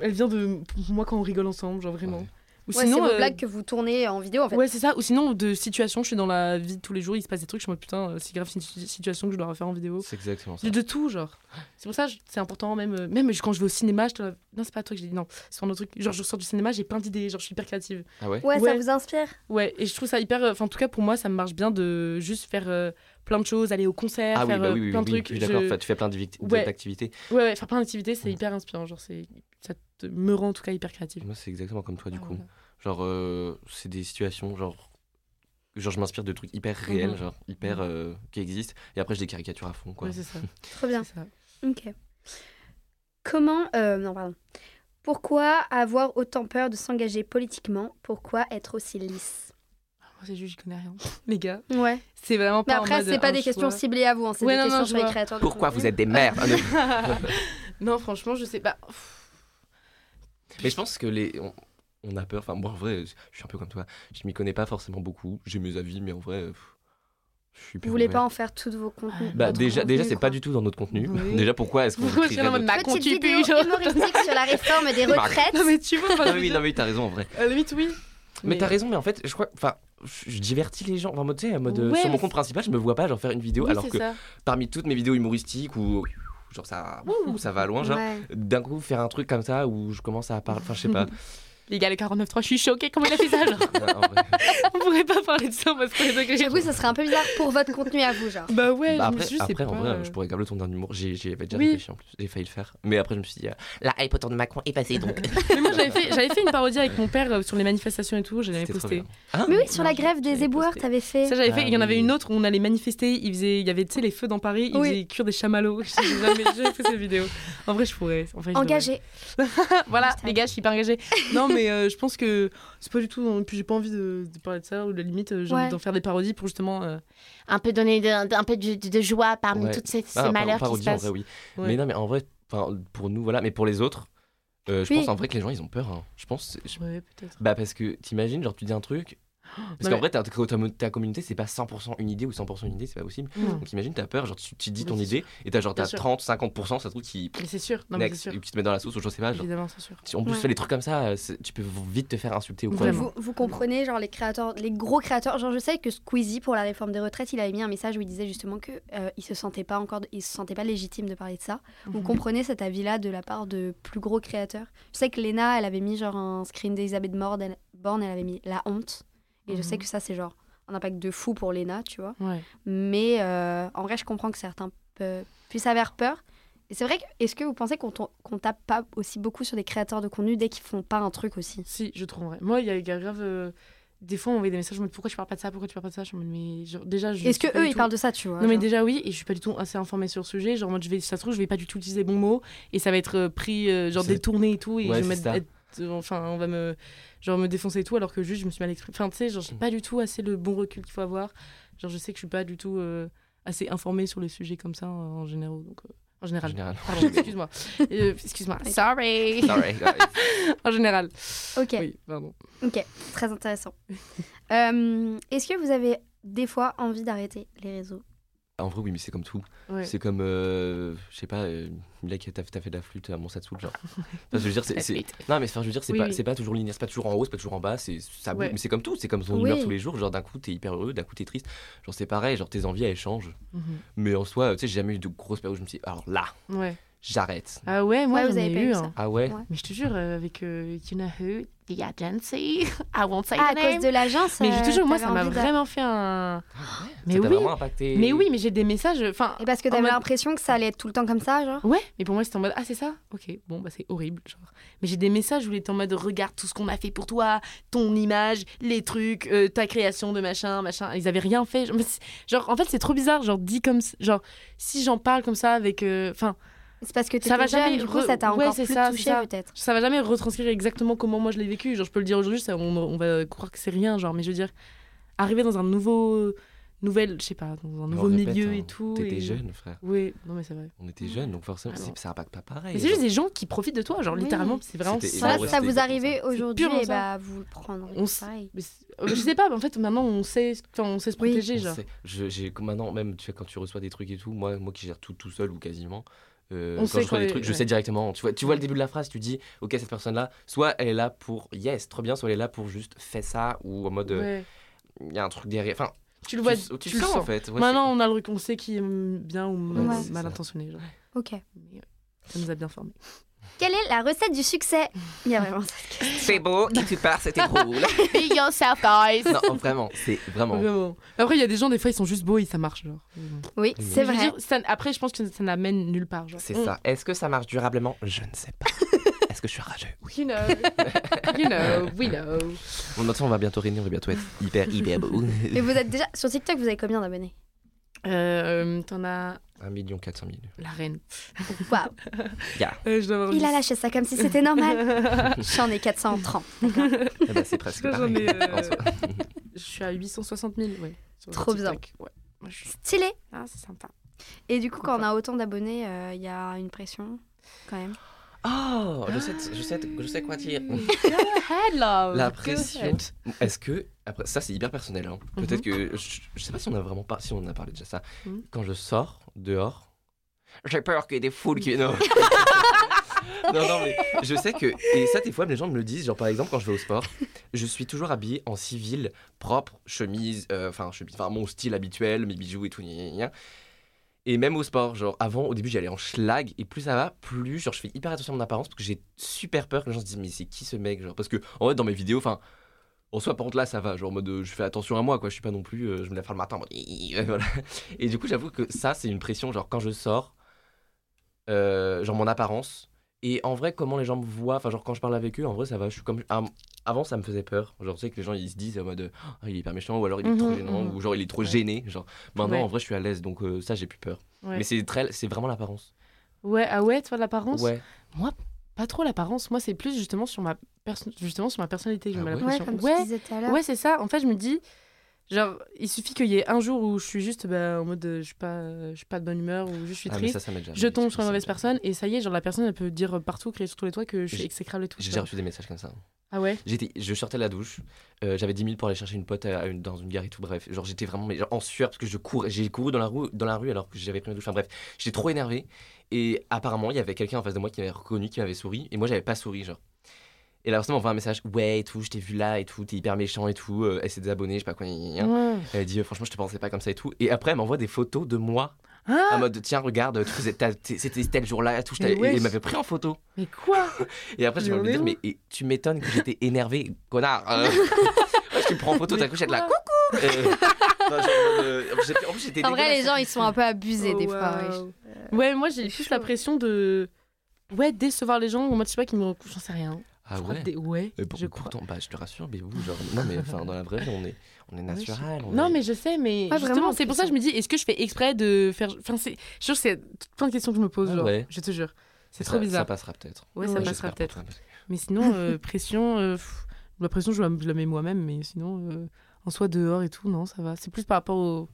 Elle vient de moi quand on rigole ensemble, genre vraiment. Ouais. Ou Ouais, c'est vos euh, blagues que vous tournez en vidéo en fait. Ouais, c'est ça. Ou sinon, de situations, je suis dans la vie de tous les jours, il se passe des trucs, je suis en mode putain, euh, c'est grave, c'est une si- situation que je dois refaire en vidéo. C'est exactement ça. De, de tout, genre. C'est pour ça, c'est important, même, euh, même quand je vais au cinéma, je te... Non, c'est pas toi que j'ai dit, non, c'est un autre truc. Genre, je sors du cinéma, j'ai plein d'idées, genre, je suis hyper créative. Ah ouais? Ouais, ça vous inspire? Ouais, et je trouve ça hyper. Enfin, en tout cas, pour moi, ça me marche bien de juste faire euh, plein de choses, aller au concert, Ah oui, faire bah euh, oui, plein oui, de oui, trucs. je suis d'accord. Je- Enfin, tu fais plein Ouais. d'activités. Ouais, ouais, faire plein d'activités, c'est Mm. hyper inspirant. Genre, c'est... ça te... me rend en tout cas hyper créative. Moi, c'est exactement comme toi, du Ah, coup. voilà. Genre, euh, c'est des situations, genre. Genre, je m'inspire de trucs hyper réels, Mhm. genre, hyper. euh, qui existent. Et après, je les caricature à fond, quoi. Ouais, c'est ça. Trop bien. ça. Ok. Comment. euh, non, pardon. Pourquoi avoir autant peur de s'engager politiquement? Pourquoi être aussi lisse? C'est juste, j'y connais rien. Les gars, Ouais. c'est vraiment Mais pas en après, c'est pas un des questions choix. ciblées à vous, hein, c'est Ouais, des non, questions non, sur je les créateurs. Pourquoi vous êtes des merdes non. franchement, je sais pas. Mais je pense que les. On, on a peur. Enfin, moi, en vrai, je suis un peu comme toi. Je m'y connais pas forcément beaucoup. J'ai mes avis, mais en vrai. pff, Je suis Vous hyper voulez ouvert. pas en faire tous vos contenus Bah, déjà, contenu, déjà c'est pas du tout dans notre contenu. Oui. Déjà, pourquoi est-ce qu'on en mode, notre- ma Petite vidéo humoristique sur la réforme des retraites. Non, mais tu vois, Non, mais veux oui, non, mais t'as raison, en vrai. à la limite, oui. Mais, t'as raison, mais en fait, je crois. Enfin, je divertis les gens. Enfin, en mode, euh, Ouais, sur mon compte principal, je me vois pas genre faire une vidéo. Oui, alors que ça. parmi toutes mes vidéos humoristiques où. Genre, ça, ouh, ça va loin, genre. Ouais. D'un coup, faire un truc comme ça où je commence à parler. Enfin, je sais pas. Les gars, le 49.3, je suis choquée. Comment il a fait ça, genre Ouais, en vrai. On pourrait pas parler de ça, parce que J'avoue, ça serait un peu bizarre pour votre contenu à vous, genre. Bah ouais, Bah je me après, c'est après en pas, vrai, euh, je pourrais grave le tourner d'un humour. J'y j'y avais déjà Oui. réfléchi en plus. J'ai failli le faire. Mais après, je me suis dit, euh, la hype autour de Macron est passée donc. Mais moi, j'avais fait, j'avais fait une parodie avec mon père euh, sur les manifestations et tout, j'avais posté. bien. Ah, Mais oui, sur la grève des j'avais éboueurs, t'avais fait. Ça, j'avais Ah fait. Il y en avait une autre où on allait manifester. Il, faisait, il y avait, tu sais, les feux dans Paris. Il Oui. faisait cuire des chamallows. J'ai jamais, jamais fait cette vidéo. En vrai, je pourrais. En je Engagé. voilà, les gars, je suis pas engagée. Non, mais euh, je pense que c'est pas du tout. Et puis, j'ai pas envie de, de parler de ça. Ou de la limite, euh, j'ai Ouais. envie d'en faire des parodies pour justement. euh, Un peu donner de, un peu de, de joie parmi Ouais. tous ces, ces Ah, par- malheurs qui se en passent. vrai, oui. Ouais. Mais non, mais en vrai, pour nous, voilà. Mais pour les autres, euh, je Oui. pense en vrai que les gens, ils ont peur. hein. Je pense. je- Ouais, peut-être. Bah, parce que t'imagines, genre, tu dis un truc. Parce qu'en mais- vrai, ta, ta, ta communauté, c'est pas 100% une idée ou 100% une idée, c'est pas possible. Non. Donc imagine, t'as peur, genre tu, tu dis ton idée et t'as genre t'as sûr. 30, 50%, ça se trouve qui. Mais c'est sûr. Non, mais c'est next, sûr. ou qui te met dans la sauce ou je sais pas. Genre, Évidemment, c'est sûr. si en plus Ouais. tu fais des trucs comme ça, euh, tu peux vite te faire insulter ou quoi. Vous, vous comprenez, genre les créateurs, les gros créateurs. Genre, je sais que Squeezie pour la réforme des retraites, il avait mis un message où il disait justement que euh, il se sentait pas encore, il se sentait pas légitime de parler de ça. Vous Mhm. comprenez cet avis-là de la part de plus gros créateurs? Je sais que Lena, elle avait mis genre un screen d'Elisabeth Borne, elle, Borne, elle avait mis la honte. Et je sais Mhm. que ça, c'est genre un impact de fou pour Lena, tu vois. Ouais. Mais euh, en vrai, je comprends que certains puissent avoir peur. Et c'est vrai que, est-ce que vous pensez qu'on qu'on tape pas aussi beaucoup sur des créateurs de contenu dès qu'ils font pas un truc aussi? Si, je trouve. ouais. Moi, il y a grave. euh, Des fois, on m'envoie des messages, je me dis pourquoi tu parles pas de ça, pourquoi tu parles pas de ça? Je me dis, mais genre, déjà, je. Est-ce que eux, ils tout- parlent de ça, tu vois Non mais déjà oui et je suis pas du tout assez informée sur le sujet genre moi je vais ça se trouve je vais pas du tout utiliser les bons mots et ça va être euh, pris euh, genre détourné et tout et Ouais, je vais mettre enfin on va me genre me défoncer et tout alors que juste je me suis mal exprimée. Enfin tu sais genre j'ai pas du tout assez le bon recul qu'il faut avoir. Genre je sais que je suis pas du tout euh, assez informée sur le sujet comme ça euh, en général donc euh, en En général. Général. Pardon, excuse-moi. Euh, excuse-moi. Sorry. Sorry, guys. en général. Ok, oui pardon. Ok, très intéressant. Euh, Est-ce que vous avez des fois envie d'arrêter les réseaux? En vrai, oui, mais c'est comme tout. ouais C'est comme, euh, je sais pas, euh, t'as fait de la flûte à Monsatsoul, genre. Je veux dire, c'est, c'est- non, mais enfin, je veux dire, c'est Oui, pas, oui. c'est pas toujours linéaire, c'est pas toujours en haut, c'est pas toujours en bas, c'est ça, Ouais. mais c'est comme tout, c'est comme ton Oui. humeur tous les jours. Genre d'un coup t'es hyper heureux, d'un coup t'es triste. Genre c'est pareil, genre tes envies elles changent. Mhm. Mais en soi, tu sais, j'ai jamais eu de grosses périodes où je me suis, dit, alors là, ouais j'arrête. ah ouais moi Ouais, j'en vous avez eu hein. Ah ouais? Ouais. mais je te jure euh, avec euh, you know who the agency I won't say Ah, à the name cause de l'agence Mais je euh, te jure, moi, ça m'a de- vraiment fait un. Mais ça oui. vraiment impacté. Mais oui, mais j'ai des messages. Enfin. Et parce que t'avais mode- l'impression que ça allait être tout le temps comme ça, genre? Ouais, mais pour moi, c'était en mode Ah, c'est ça? Ok, bon, bah, c'est horrible. Genre. Mais j'ai des messages où il était en mode Regarde tout ce qu'on a fait pour toi, ton image, les trucs, euh, ta création de machin, machin. Ils avaient rien fait. Genre, en fait, c'est trop bizarre. Genre, dit comme. Genre, si j'en parle comme ça avec. euh, Enfin, C'est parce que Ça va t'étais jeune, jamais du coup, re- ça t'a Ouais, encore plus ça, touché peut-être. ça va jamais retranscrire exactement comment moi je l'ai vécu. Genre, je peux le dire aujourd'hui, ça, on, on va croire que c'est rien. Genre, mais je veux dire, arriver dans un nouveau. Nouvelle, je sais pas, dans un nouveau répète, milieu hein, et tout. T'étais et- jeune, frère. Oui, non, mais c'est vrai. On était jeunes, donc forcément, Alors. c'est- ça impacte pas pareil. Mais c'est juste des gens qui profitent de toi, genre Oui. littéralement, c'est vraiment C'était- ça. Ça, ouais, ça c'était vous arrivait exactement aujourd'hui, et bah vous le prendrez On pareil. Euh, je sais pas, mais en fait maintenant on sait, on sait se protéger, genre. sait. Je- maintenant même tu sais quand tu reçois des trucs et tout moi moi qui gère tout tout seul ou quasiment euh, quand sait je quoi, des trucs je ouais. sais directement tu vois tu vois le début de la phrase tu dis ok cette personne là soit elle est là pour yes trop bien soit elle est là pour juste fais ça ou en mode euh, Ouais. il y a un truc derrière enfin Tu le vois, tu, tu, tu le sens sens. en fait Ouais, Maintenant on a le on sait qui est bien ou mal, intentionné, genre. Ok. Ça nous a bien formés. Quelle est la recette du succès? Il y a vraiment ça. c'est- c'est beau et tu pars c'était drôle Be yourself, guys. non vraiment c'est vraiment Vraiment. Après il y a des gens des fois ils sont juste beaux et ça marche, genre. Oui, Oui. c'est vrai. dire, ça- après je pense que ça n'amène nulle part, c'est ça est-ce que ça marche durablement? Je ne sais pas est-ce que je suis rageux? You know, you know, we know. bon de toute façon on va bientôt réunir on va bientôt être hyper hyper beau Et vous êtes déjà sur TikTok, vous avez combien d'abonnés? Euh, T'en as 1 million 400 000 la reine. Waouh, Euh, avoir il a lâché ça comme si c'était normal. J'en ai 430. Eh ben, c'est presque J'en pareil ai, euh. Je suis à 860 000, ouais. Trop TikTok. Ouais. Moi, je suis... Stylé. Ah, c'est sympa. Et du coup, quand on a autant d'abonnés, euh, il y a une pression quand même? Oh, je sais, je sais, je sais quoi dire. Go ahead, love. La pression. Est-ce que après ça c'est hyper personnel hein. Peut-être que je, je sais pas si on a vraiment pas si on a parlé déjà ça. Mhm. Quand je sors dehors, j'ai peur qu'il y ait des foules qui non. non non mais je sais que et ça des fois les gens me le disent genre par exemple quand je vais au sport, je suis toujours habillé en civil propre, chemise euh, enfin chemise enfin mon style habituel, mes bijoux et tout gna, gna, gna. Et même au sport, genre avant, au début, j'allais en schlag, et plus ça va, plus genre je fais hyper attention à mon apparence parce que j'ai super peur que les gens se disent mais c'est qui ce mec genre? Parce que en vrai dans mes vidéos, enfin en soi par contre là ça va, genre en mode euh, je fais attention à moi quoi, je suis pas non plus, euh, je me lève le matin. Et du coup j'avoue que ça c'est une pression genre quand je sors, euh, genre mon apparence. Et en vrai, comment les gens me voient, enfin, genre quand je parle avec eux, en vrai, ça va. Je suis comme. ah, Avant, ça me faisait peur. Genre, tu sais que les gens ils se disent en mode Ah, il est hyper méchant, ou alors il est Mhm, trop gênant, mhm. ou genre il est trop Ouais. gêné. Genre, maintenant, Ouais. en vrai, je suis à l'aise, donc euh, ça, j'ai plus peur. Ouais. Mais c'est très, c'est vraiment l'apparence. Ouais, ah ouais, toi, l'apparence Ouais. Pas trop l'apparence. Moi, c'est plus justement sur ma, perso- justement sur ma personnalité. que J'ai Ah mal ouais Ouais, ouais, c'est ça. En fait, je me dis. Genre, il suffit qu'il y ait un jour où je suis juste bah, en mode euh, je suis pas, je suis pas de bonne humeur ou je suis Ah, triste. ça, ça je tombe sur une mauvaise personne et ça y est, genre la personne elle peut dire partout, crier sur tous les toits que je suis exécrable et tout. J'ai déjà reçu des messages comme ça. Ah ouais? J'étais, je sortais de la douche, euh, j'avais 10 minutes pour aller chercher une pote à- à une- dans une gare et tout, bref. Genre j'étais vraiment mais genre, en sueur parce que je courais, j'ai couru dans la, rue, dans la rue alors que j'avais pris une douche. Enfin bref, j'étais trop énervé. Et apparemment, il y avait quelqu'un en face de moi qui m'avait reconnu, qui m'avait souri. Et moi, j'avais pas souri, genre. Et la personne m'envoie un message, ouais et tout, je t'ai vu là et tout, t'es hyper méchant et tout, euh, elle s'est désabonnée, je sais pas quoi. Ouais. Elle dit, euh, franchement, je te pensais pas comme ça et tout. Et après, elle m'envoie des photos de moi Ah en mode, tiens, regarde, c'était tel jour-là et tout. je et elle m'avait pris en photo. Mais quoi Et après, j'ai Mais envie de on est dire, mais et tu m'étonnes que j'étais énervé, connard. Euh, ouais, tu me prends en photo, ta couchette là, coucou. Euh, euh, en plus, En vrai, les gens, ils sont un peu abusés des Oh, fois. ouais. Ouais, moi j'ai chaud. la pression de. Ouais, décevoir les gens, ou moi je sais pas, qui me j'en sais rien. Ah Je crois ouais que des- Ouais, pour- je crois. pourtant, bah, je te rassure, mais vous, genre, non, mais enfin, dans la vraie vie, on est, on est sais naturel. on Non, est- mais je sais, mais Ouais, justement, c'est pour ça que je me dis, est-ce que je fais exprès de faire. Enfin, c'est. Je jure, c'est plein de questions que je me pose, Ah genre. ouais. Je te jure. C'est ça- trop Ça bizarre. passera peut-être. Ouais, ça passera peut-être. Mais sinon, euh, pression. euh, pff, la pression, je la, je la mets moi-même, mais sinon, euh, en soi, dehors et tout, non, ça va. C'est plus par rapport aux,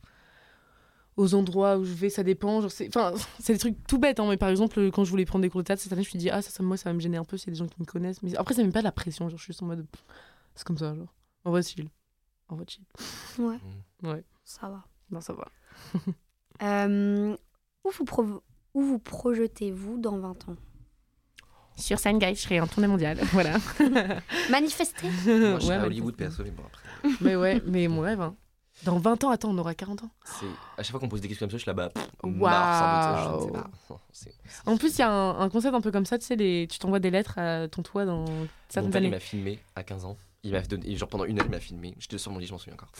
aux endroits où je vais, ça dépend. Genre, c'est, enfin, c'est des trucs tout bêtes, hein, mais par exemple, quand je voulais prendre des cours de théâtre cette année, je me suis dit, ah, ça, ça, moi, ça va me gêner un peu, s'il y a des gens qui me connaissent. Mais après, c'est même pas de la pression, genre, je suis juste en mode. C'est comme ça, genre. En vrai, chill. En vrai, chill. Ouais. Ouais. Ça va. Non, ça va. Euh, où vous, pro- où vous projetez-vous dans 20 ans? Sur scène, guys, je serai en tournée mondiale. voilà. Manifester? Moi, je Ouais, à mais- Hollywood, perso, mais bon, après. mais ouais, mais mon rêve, hein. Dans 20 ans, attends, on aura 40 ans. À chaque fois qu'on pose des questions comme ça, je suis là-bas. Non, c'est- En plus, il y a un, un concept un peu comme ça, tu sais, les, tu t'envoies des lettres à ton toit dans certaines père, il années. m'a filmé à 15 ans. Il m'a donné, genre pendant une heure, il m'a filmé. J'étais sur mon lit, je m'en souviens encore.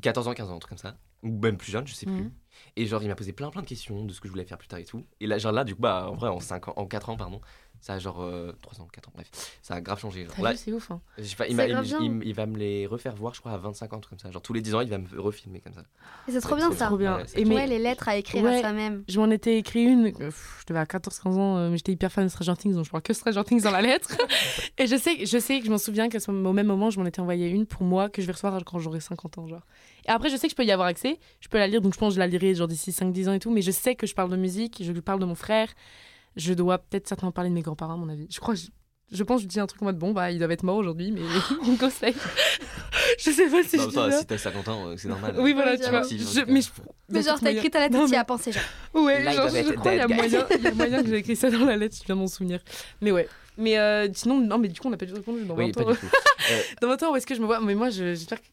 14 ans, 15 ans, un truc comme ça. Ou même plus jeune, je sais plus. Mhm. Et genre, il m'a posé plein plein de questions de ce que je voulais faire plus tard et tout. Et là, genre là, du coup, bah, en vrai, en, 5 ans, en 4 ans, pardon, ça a genre 3 ans, 4 ans, bref, ça a grave changé. Genre, là, vu, c'est ouf. Hein. je sais pas, il, C'est m'a- il- grave bien. il- il va me les refaire voir, je crois, à 25 ans, un truc comme ça. Genre tous les 10 ans, il va me refilmer comme ça. Et C'est trop bien C'est ça. Trop bien. Ouais, c'est Et mais Ouais, les lettres à écrire Ouais. à soi-même. je m'en étais écrit une, euh, pff, je devais à 14-15 ans, euh, mais j'étais hyper fan de Stranger Things, donc je parle que Stranger Things dans la lettre. Et je sais, je sais que je m'en souviens qu'à ce au même moment, je m'en étais envoyé une pour moi que je vais recevoir quand j'aurai 50 ans. Genre. Et après, je sais que je peux y avoir accès, je peux la lire, donc je pense que je la lirai genre d'ici 5-10 ans et tout, mais je sais que je parle de musique, je parle de mon frère, je dois peut-être certainement parler de mes grands-parents, à mon avis. Je crois, je, je pense, que je dis un truc en mode bon, bah ils doivent être morts aujourd'hui, mais on conseille. je sais pas si Bah, je dis toi, ça. si t'as 50 ans, euh, c'est normal. Oui, voilà, tu vois. Je- mais je- Mais genre, t'as écrit ta lettre, Non, tu y mais- as pensé, genre. Ouais, Là, genre, je crois qu'il y a moyen, il y a moyen que j'ai écrit ça dans la lettre, je viens de m'en souvenir. Mais ouais. Mais euh, sinon, non, mais du coup, on n'a pas du tout répondu dans 20 Oui, pas ans. du tout. Euh, Dans 20 ans, où est-ce que je me vois? Mais moi, je- j'espère que.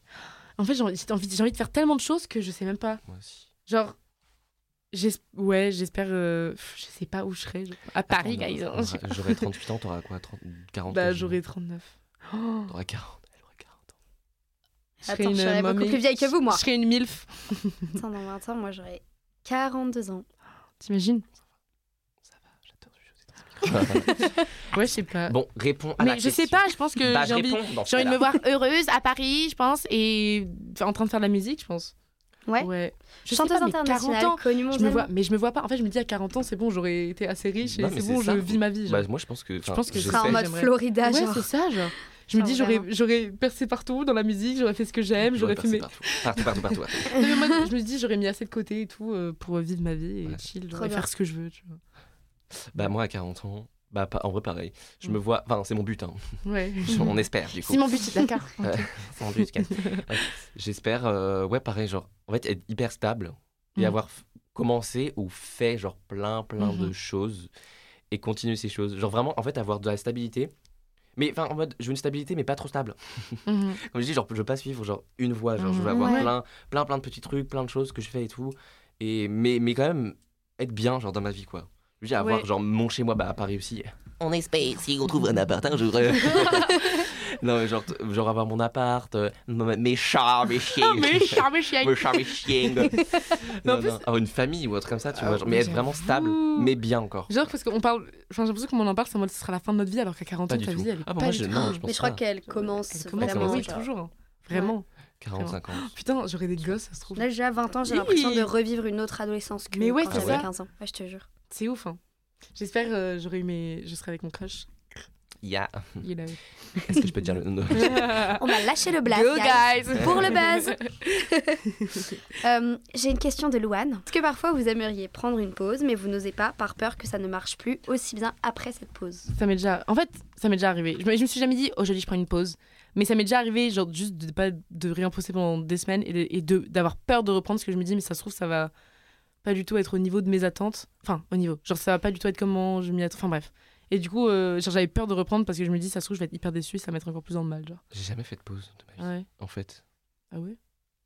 En fait, j'ai envie, j'ai envie, j'ai envie de faire tellement de choses que je sais même pas. moi aussi. Genre. Ouais, j'espère. euh, Je sais pas où je serai. À Paris, Attends, guys. on- J'aurais 38 ans, t'auras quoi 30, 40 Bah, euh, j'aurai 39. Oh, T'auras 40. Elle aura 40 ans. je Attends, je serais beaucoup mommy. plus vieille que vous, moi. Je serais une MILF. Attends, dans 20 ans, moi, j'aurais 42 ans. T'imagines? Ça va, j'adore ce jeu. Ouais, je sais pas. Bon, réponds à la Mais je sais pas, je pense que Bah, j'ai envie. envie de me voir heureuse à Paris, je pense, et en train de faire de la musique, je pense. Ouais. Ouais. Je Chanteuse pas, mais 40 internationale, ans, connue je me vois, mais je me vois pas. En fait, je me dis à 40 ans, c'est bon, j'aurais été assez riche et c'est bon, je vis ma vie. Bah, moi, je pense que. Je pense que je sera en mode. Florida, ouais, genre. c'est ça, genre. Je me dis, j'aurais, percé partout dans la musique, j'aurais fait ce que j'aime, j'aurais fait mes... Partout, partout, partout. partout, partout. Non, mais moi, je me dis, j'aurais mis assez de côté et tout euh, pour vivre ma vie et Ouais. chill, genre, et faire ce que je veux, tu vois. Bah, moi, à 40 ans, bah, pas- en vrai, pareil. Je Mm. me vois. Enfin, c'est mon but, hein. Ouais. On espère, du coup. C'est mon but, d'accord. Euh, c'est mon but. Ouais. J'espère, euh, ouais, pareil, genre, en fait, être hyper stable et Mm. avoir commencé ou fait, genre, plein, plein de Mhm. choses et continuer ces choses. Genre, vraiment, en fait, avoir de la stabilité. Mais, enfin, en mode, je veux une stabilité, mais pas trop stable. Mhm. Comme je dis, genre, je veux pas suivre, genre, une voie. Genre, je veux Mhm. avoir Ouais. plein, plein, plein de petits trucs, plein de choses que je fais et tout. Et, mais, mais quand même, être bien, genre, dans ma vie, quoi. Je veux dire, avoir, Ouais. genre, mon chez moi, bah, à Paris aussi. On espère, si on trouve un appart un jour. non, mais genre, genre, avoir mon appart, euh, mes chats, mes chiens. Mais charme chien. mes chats, mes chiens. Mais en Non, plus- non, avoir une famille ou autre comme ça, tu Ah, vois. genre, mais être vraiment stable, mais bien encore. Genre, parce qu'on parle. Enfin, j'ai l'impression qu'on en parle, c'est en mode ce sera la fin de notre vie, alors qu'à 40 Pas ans, ta tout. vie, elle est Ah, bah, pas moi, du je, tout. non, je pense Mais je crois pas. qu'elle commence Elle commence, vraiment. oui, genre. toujours. hein. Vraiment. 45 ans. Putain, j'aurais des gosses, ça se trouve. Là, déjà à 20 ans, j'ai l'impression de revivre une autre adolescence que Mais ouais, quand j'avais ça. 15 ans. Ouais, je te jure. C'est ouf, hein. J'espère euh, j'aurai eu mes... je serai avec mon crush. Yeah. A- Est-ce que je peux te dire le nom On va lâcher le blast, Go, guys. guys. Pour le buzz. Euh, J'ai une question de Louane. Est-ce que parfois vous aimeriez prendre une pause, mais vous n'osez pas par peur que ça ne marche plus aussi bien après cette pause? Ça m'est déjà. En fait, ça m'est déjà arrivé. Je me, je me suis jamais dit aujourd'hui je prends une pause, mais ça m'est déjà arrivé genre juste de pas de rien poster pendant des semaines et de d'avoir peur de reprendre parce que je me dis mais ça se trouve ça va pas du tout être au niveau de mes attentes. Enfin au niveau. Genre ça va pas du tout être comment je m'y attends. Enfin bref. Et du coup euh, j'avais peur de reprendre parce que je me dis ça se trouve je vais être hyper déçue, ça va mettre encore plus dans le mal genre. J'ai jamais fait de pause de ma vie, Ouais. en fait. Ah ouais?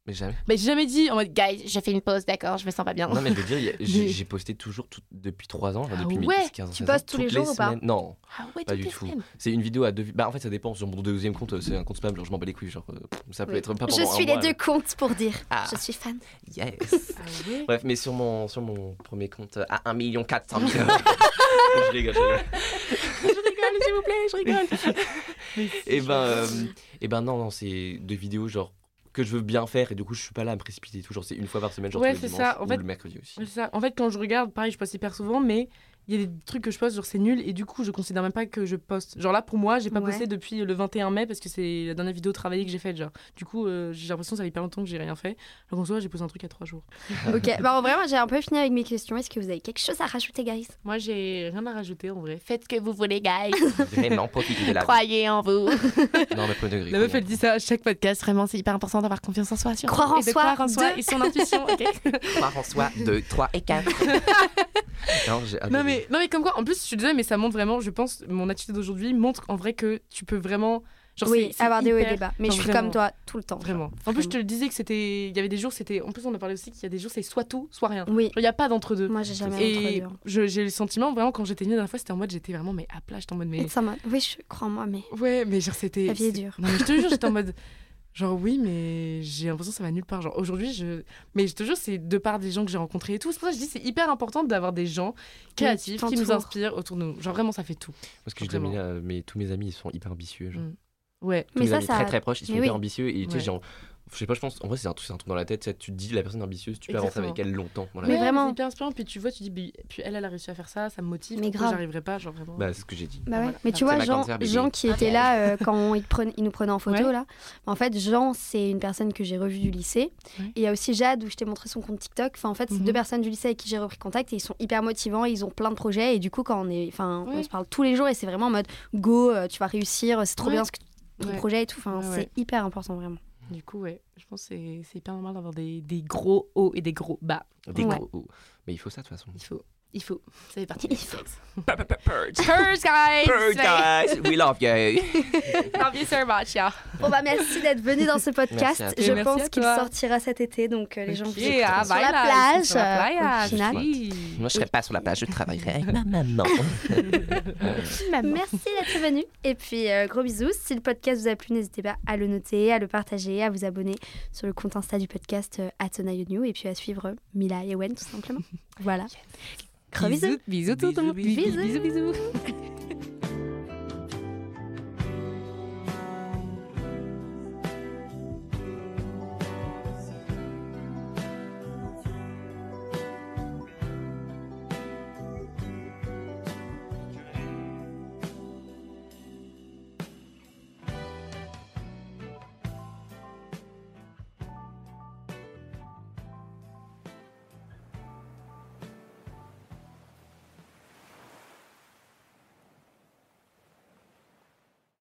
Mais jamais. Bah j'ai jamais dit en mode guys je fais une pause d'accord je me sens pas bien. Non, mais je veux dire, j'ai Mais- j'ai posté toujours tout- depuis 3 ans, Ah depuis mes ouais 10, 15 ans. Tu 16 ans, postes tous les toutes jours ou pas semaines. Non, Ah ouais pas toutes du les tout. semaines. c'est une vidéo à deux. Bah, en fait, ça dépend. Sur mon deuxième compte, euh, c'est un compte spam, genre je m'en bats les couilles. Genre, euh, ça peut Oui. être pas Je pendant un suis les mois, deux là. comptes pour dire. Ah. Je suis fan. Yes. Ah ouais. Bref, mais sur mon, sur mon premier compte euh, à 1 400 000 je rigole, je rigole. je rigole s'il vous plaît je rigole. Mais Et je ben, euh, et ben non, non, c'est deux vidéos genre que je veux bien faire et du coup je suis pas là à me précipiter. Genre c'est une fois par semaine, genre Ouais, tous les c'est dimanches ça. En ou fait- le mercredi aussi. Ça. En fait, quand je regarde, pareil, je poste hyper souvent, mais il y a des trucs que je poste, genre c'est nul, et du coup, je considère même pas que je poste. Genre là, pour moi, j'ai pas Ouais. posté depuis le 21 mai parce que c'est la dernière vidéo travaillée que j'ai faite. Genre, du coup, euh, j'ai l'impression que ça fait hyper longtemps que j'ai rien fait. Alors qu'en soi, j'ai posté un truc à trois jours. Ok, bah en vrai, moi j'ai un peu fini avec mes questions. Est-ce que vous avez quelque chose à rajouter, guys? Moi, j'ai rien à rajouter en vrai. Faites ce que vous voulez, guys. Vraiment profiter de la. Croyez en vous. Non, mais pas de degré. La meuf, elle dit ça à chaque podcast. Vraiment, c'est hyper important d'avoir confiance en soi. sur- Croire en et de soi, croire en soi deux. et son intuition. ok? Croire en soi, 2, 3 et 4. non, j'ai Non mais, non mais comme quoi, en plus je suis désolée mais ça montre vraiment, je pense, mon attitude d'aujourd'hui montre en vrai que tu peux vraiment... Genre, Oui, avoir des hauts et des bas. Mais je suis vraiment. comme toi tout le temps. Vraiment. En plus je te le disais que c'était... Il y avait des jours c'était... En plus on a parlé aussi qu'il y a des jours c'est soit tout, soit rien. Oui, Il n'y a pas d'entre-deux. moi j'ai jamais Et je- j'ai le sentiment vraiment quand j'étais venue la dernière fois c'était en mode j'étais vraiment mais à plat, j'étais en mode mais... Ça Oui, je crois en moi, mais Ouais mais genre c'était... la vie est dure. Non mais je te jure j'étais en mode... Genre oui mais j'ai l'impression que ça va nulle part. Genre aujourd'hui je... Mais je te jure c'est de part des gens que j'ai rencontrés et tout. C'est pour ça que je dis c'est hyper important d'avoir des gens créatifs qui nous inspirent autour de nous. Genre vraiment ça fait tout. Parce que je euh, mais tous mes amis ils sont hyper ambitieux. Genre. Mm. Ouais. Tous Mais mes ça, amis ça- très très proches, ils sont mais hyper oui. ambitieux et tu sais, Ouais. genre, je sais pas, je pense, en vrai c'est un truc, c'est un truc dans la tête, tu te dis la personne ambitieuse, tu peux avancer Exactement. avec elle longtemps la Mais vraiment. C'est hyper inspirant. Puis tu vois, tu dis, puis puis elle, elle a réussi à faire ça, ça me motive. Mais grave. j'arriverai pas, genre vraiment. Bah c'est ce que j'ai dit. Bah ouais. Voilà. Mais tu vois, Jean. Jean qui était là euh, quand il, prenait- il nous prenait en photo, Ouais. là. En fait, Jean, c'est une personne que j'ai revue du lycée. Ouais. Et il y a aussi Jade, où je t'ai montré son compte TikTok. Enfin, en fait, c'est Mhm. deux personnes du lycée avec qui j'ai repris contact et ils sont hyper motivants. Ils ont plein de projets. Et du coup, quand on est. Enfin, on se parle tous les jours et c'est vraiment en mode go, euh, tu vas réussir, c'est trop Ouais. bien ce que ton Ouais. projet et tout. Enfin, Ouais, c'est hyper important, vraiment. Du coup, ouais, je pense que c'est hyper normal d'avoir des, des gros hauts et des gros bas. Des Ouais. gros- oh. Mais il faut ça de toute façon. Il faut. Il faut. Ça fait partie Il du faut. sexe. Purge, Cheers, guys! guys, we love you. Love you so much, yeah. Bon, bah, merci d'être venu dans ce podcast. Merci. Je merci pense qu'il sortira cet été. Donc, euh, les gens Ok, vous écouteront ah, sur la plage. sur la euh, au final. oui. Moi je serais pas sur la plage, je travaillerais avec ma maman. Merci d'être venu. Et puis, euh, gros bisous. Si le podcast vous a plu, n'hésitez pas à le noter, à le partager, à vous abonner sur le compte Insta du podcast euh, @onayonew et puis à suivre Mila et Owen tout simplement. Voilà. Gros bisous. Bisous, bisous, bisous. bisous. bisous, bisous. bisous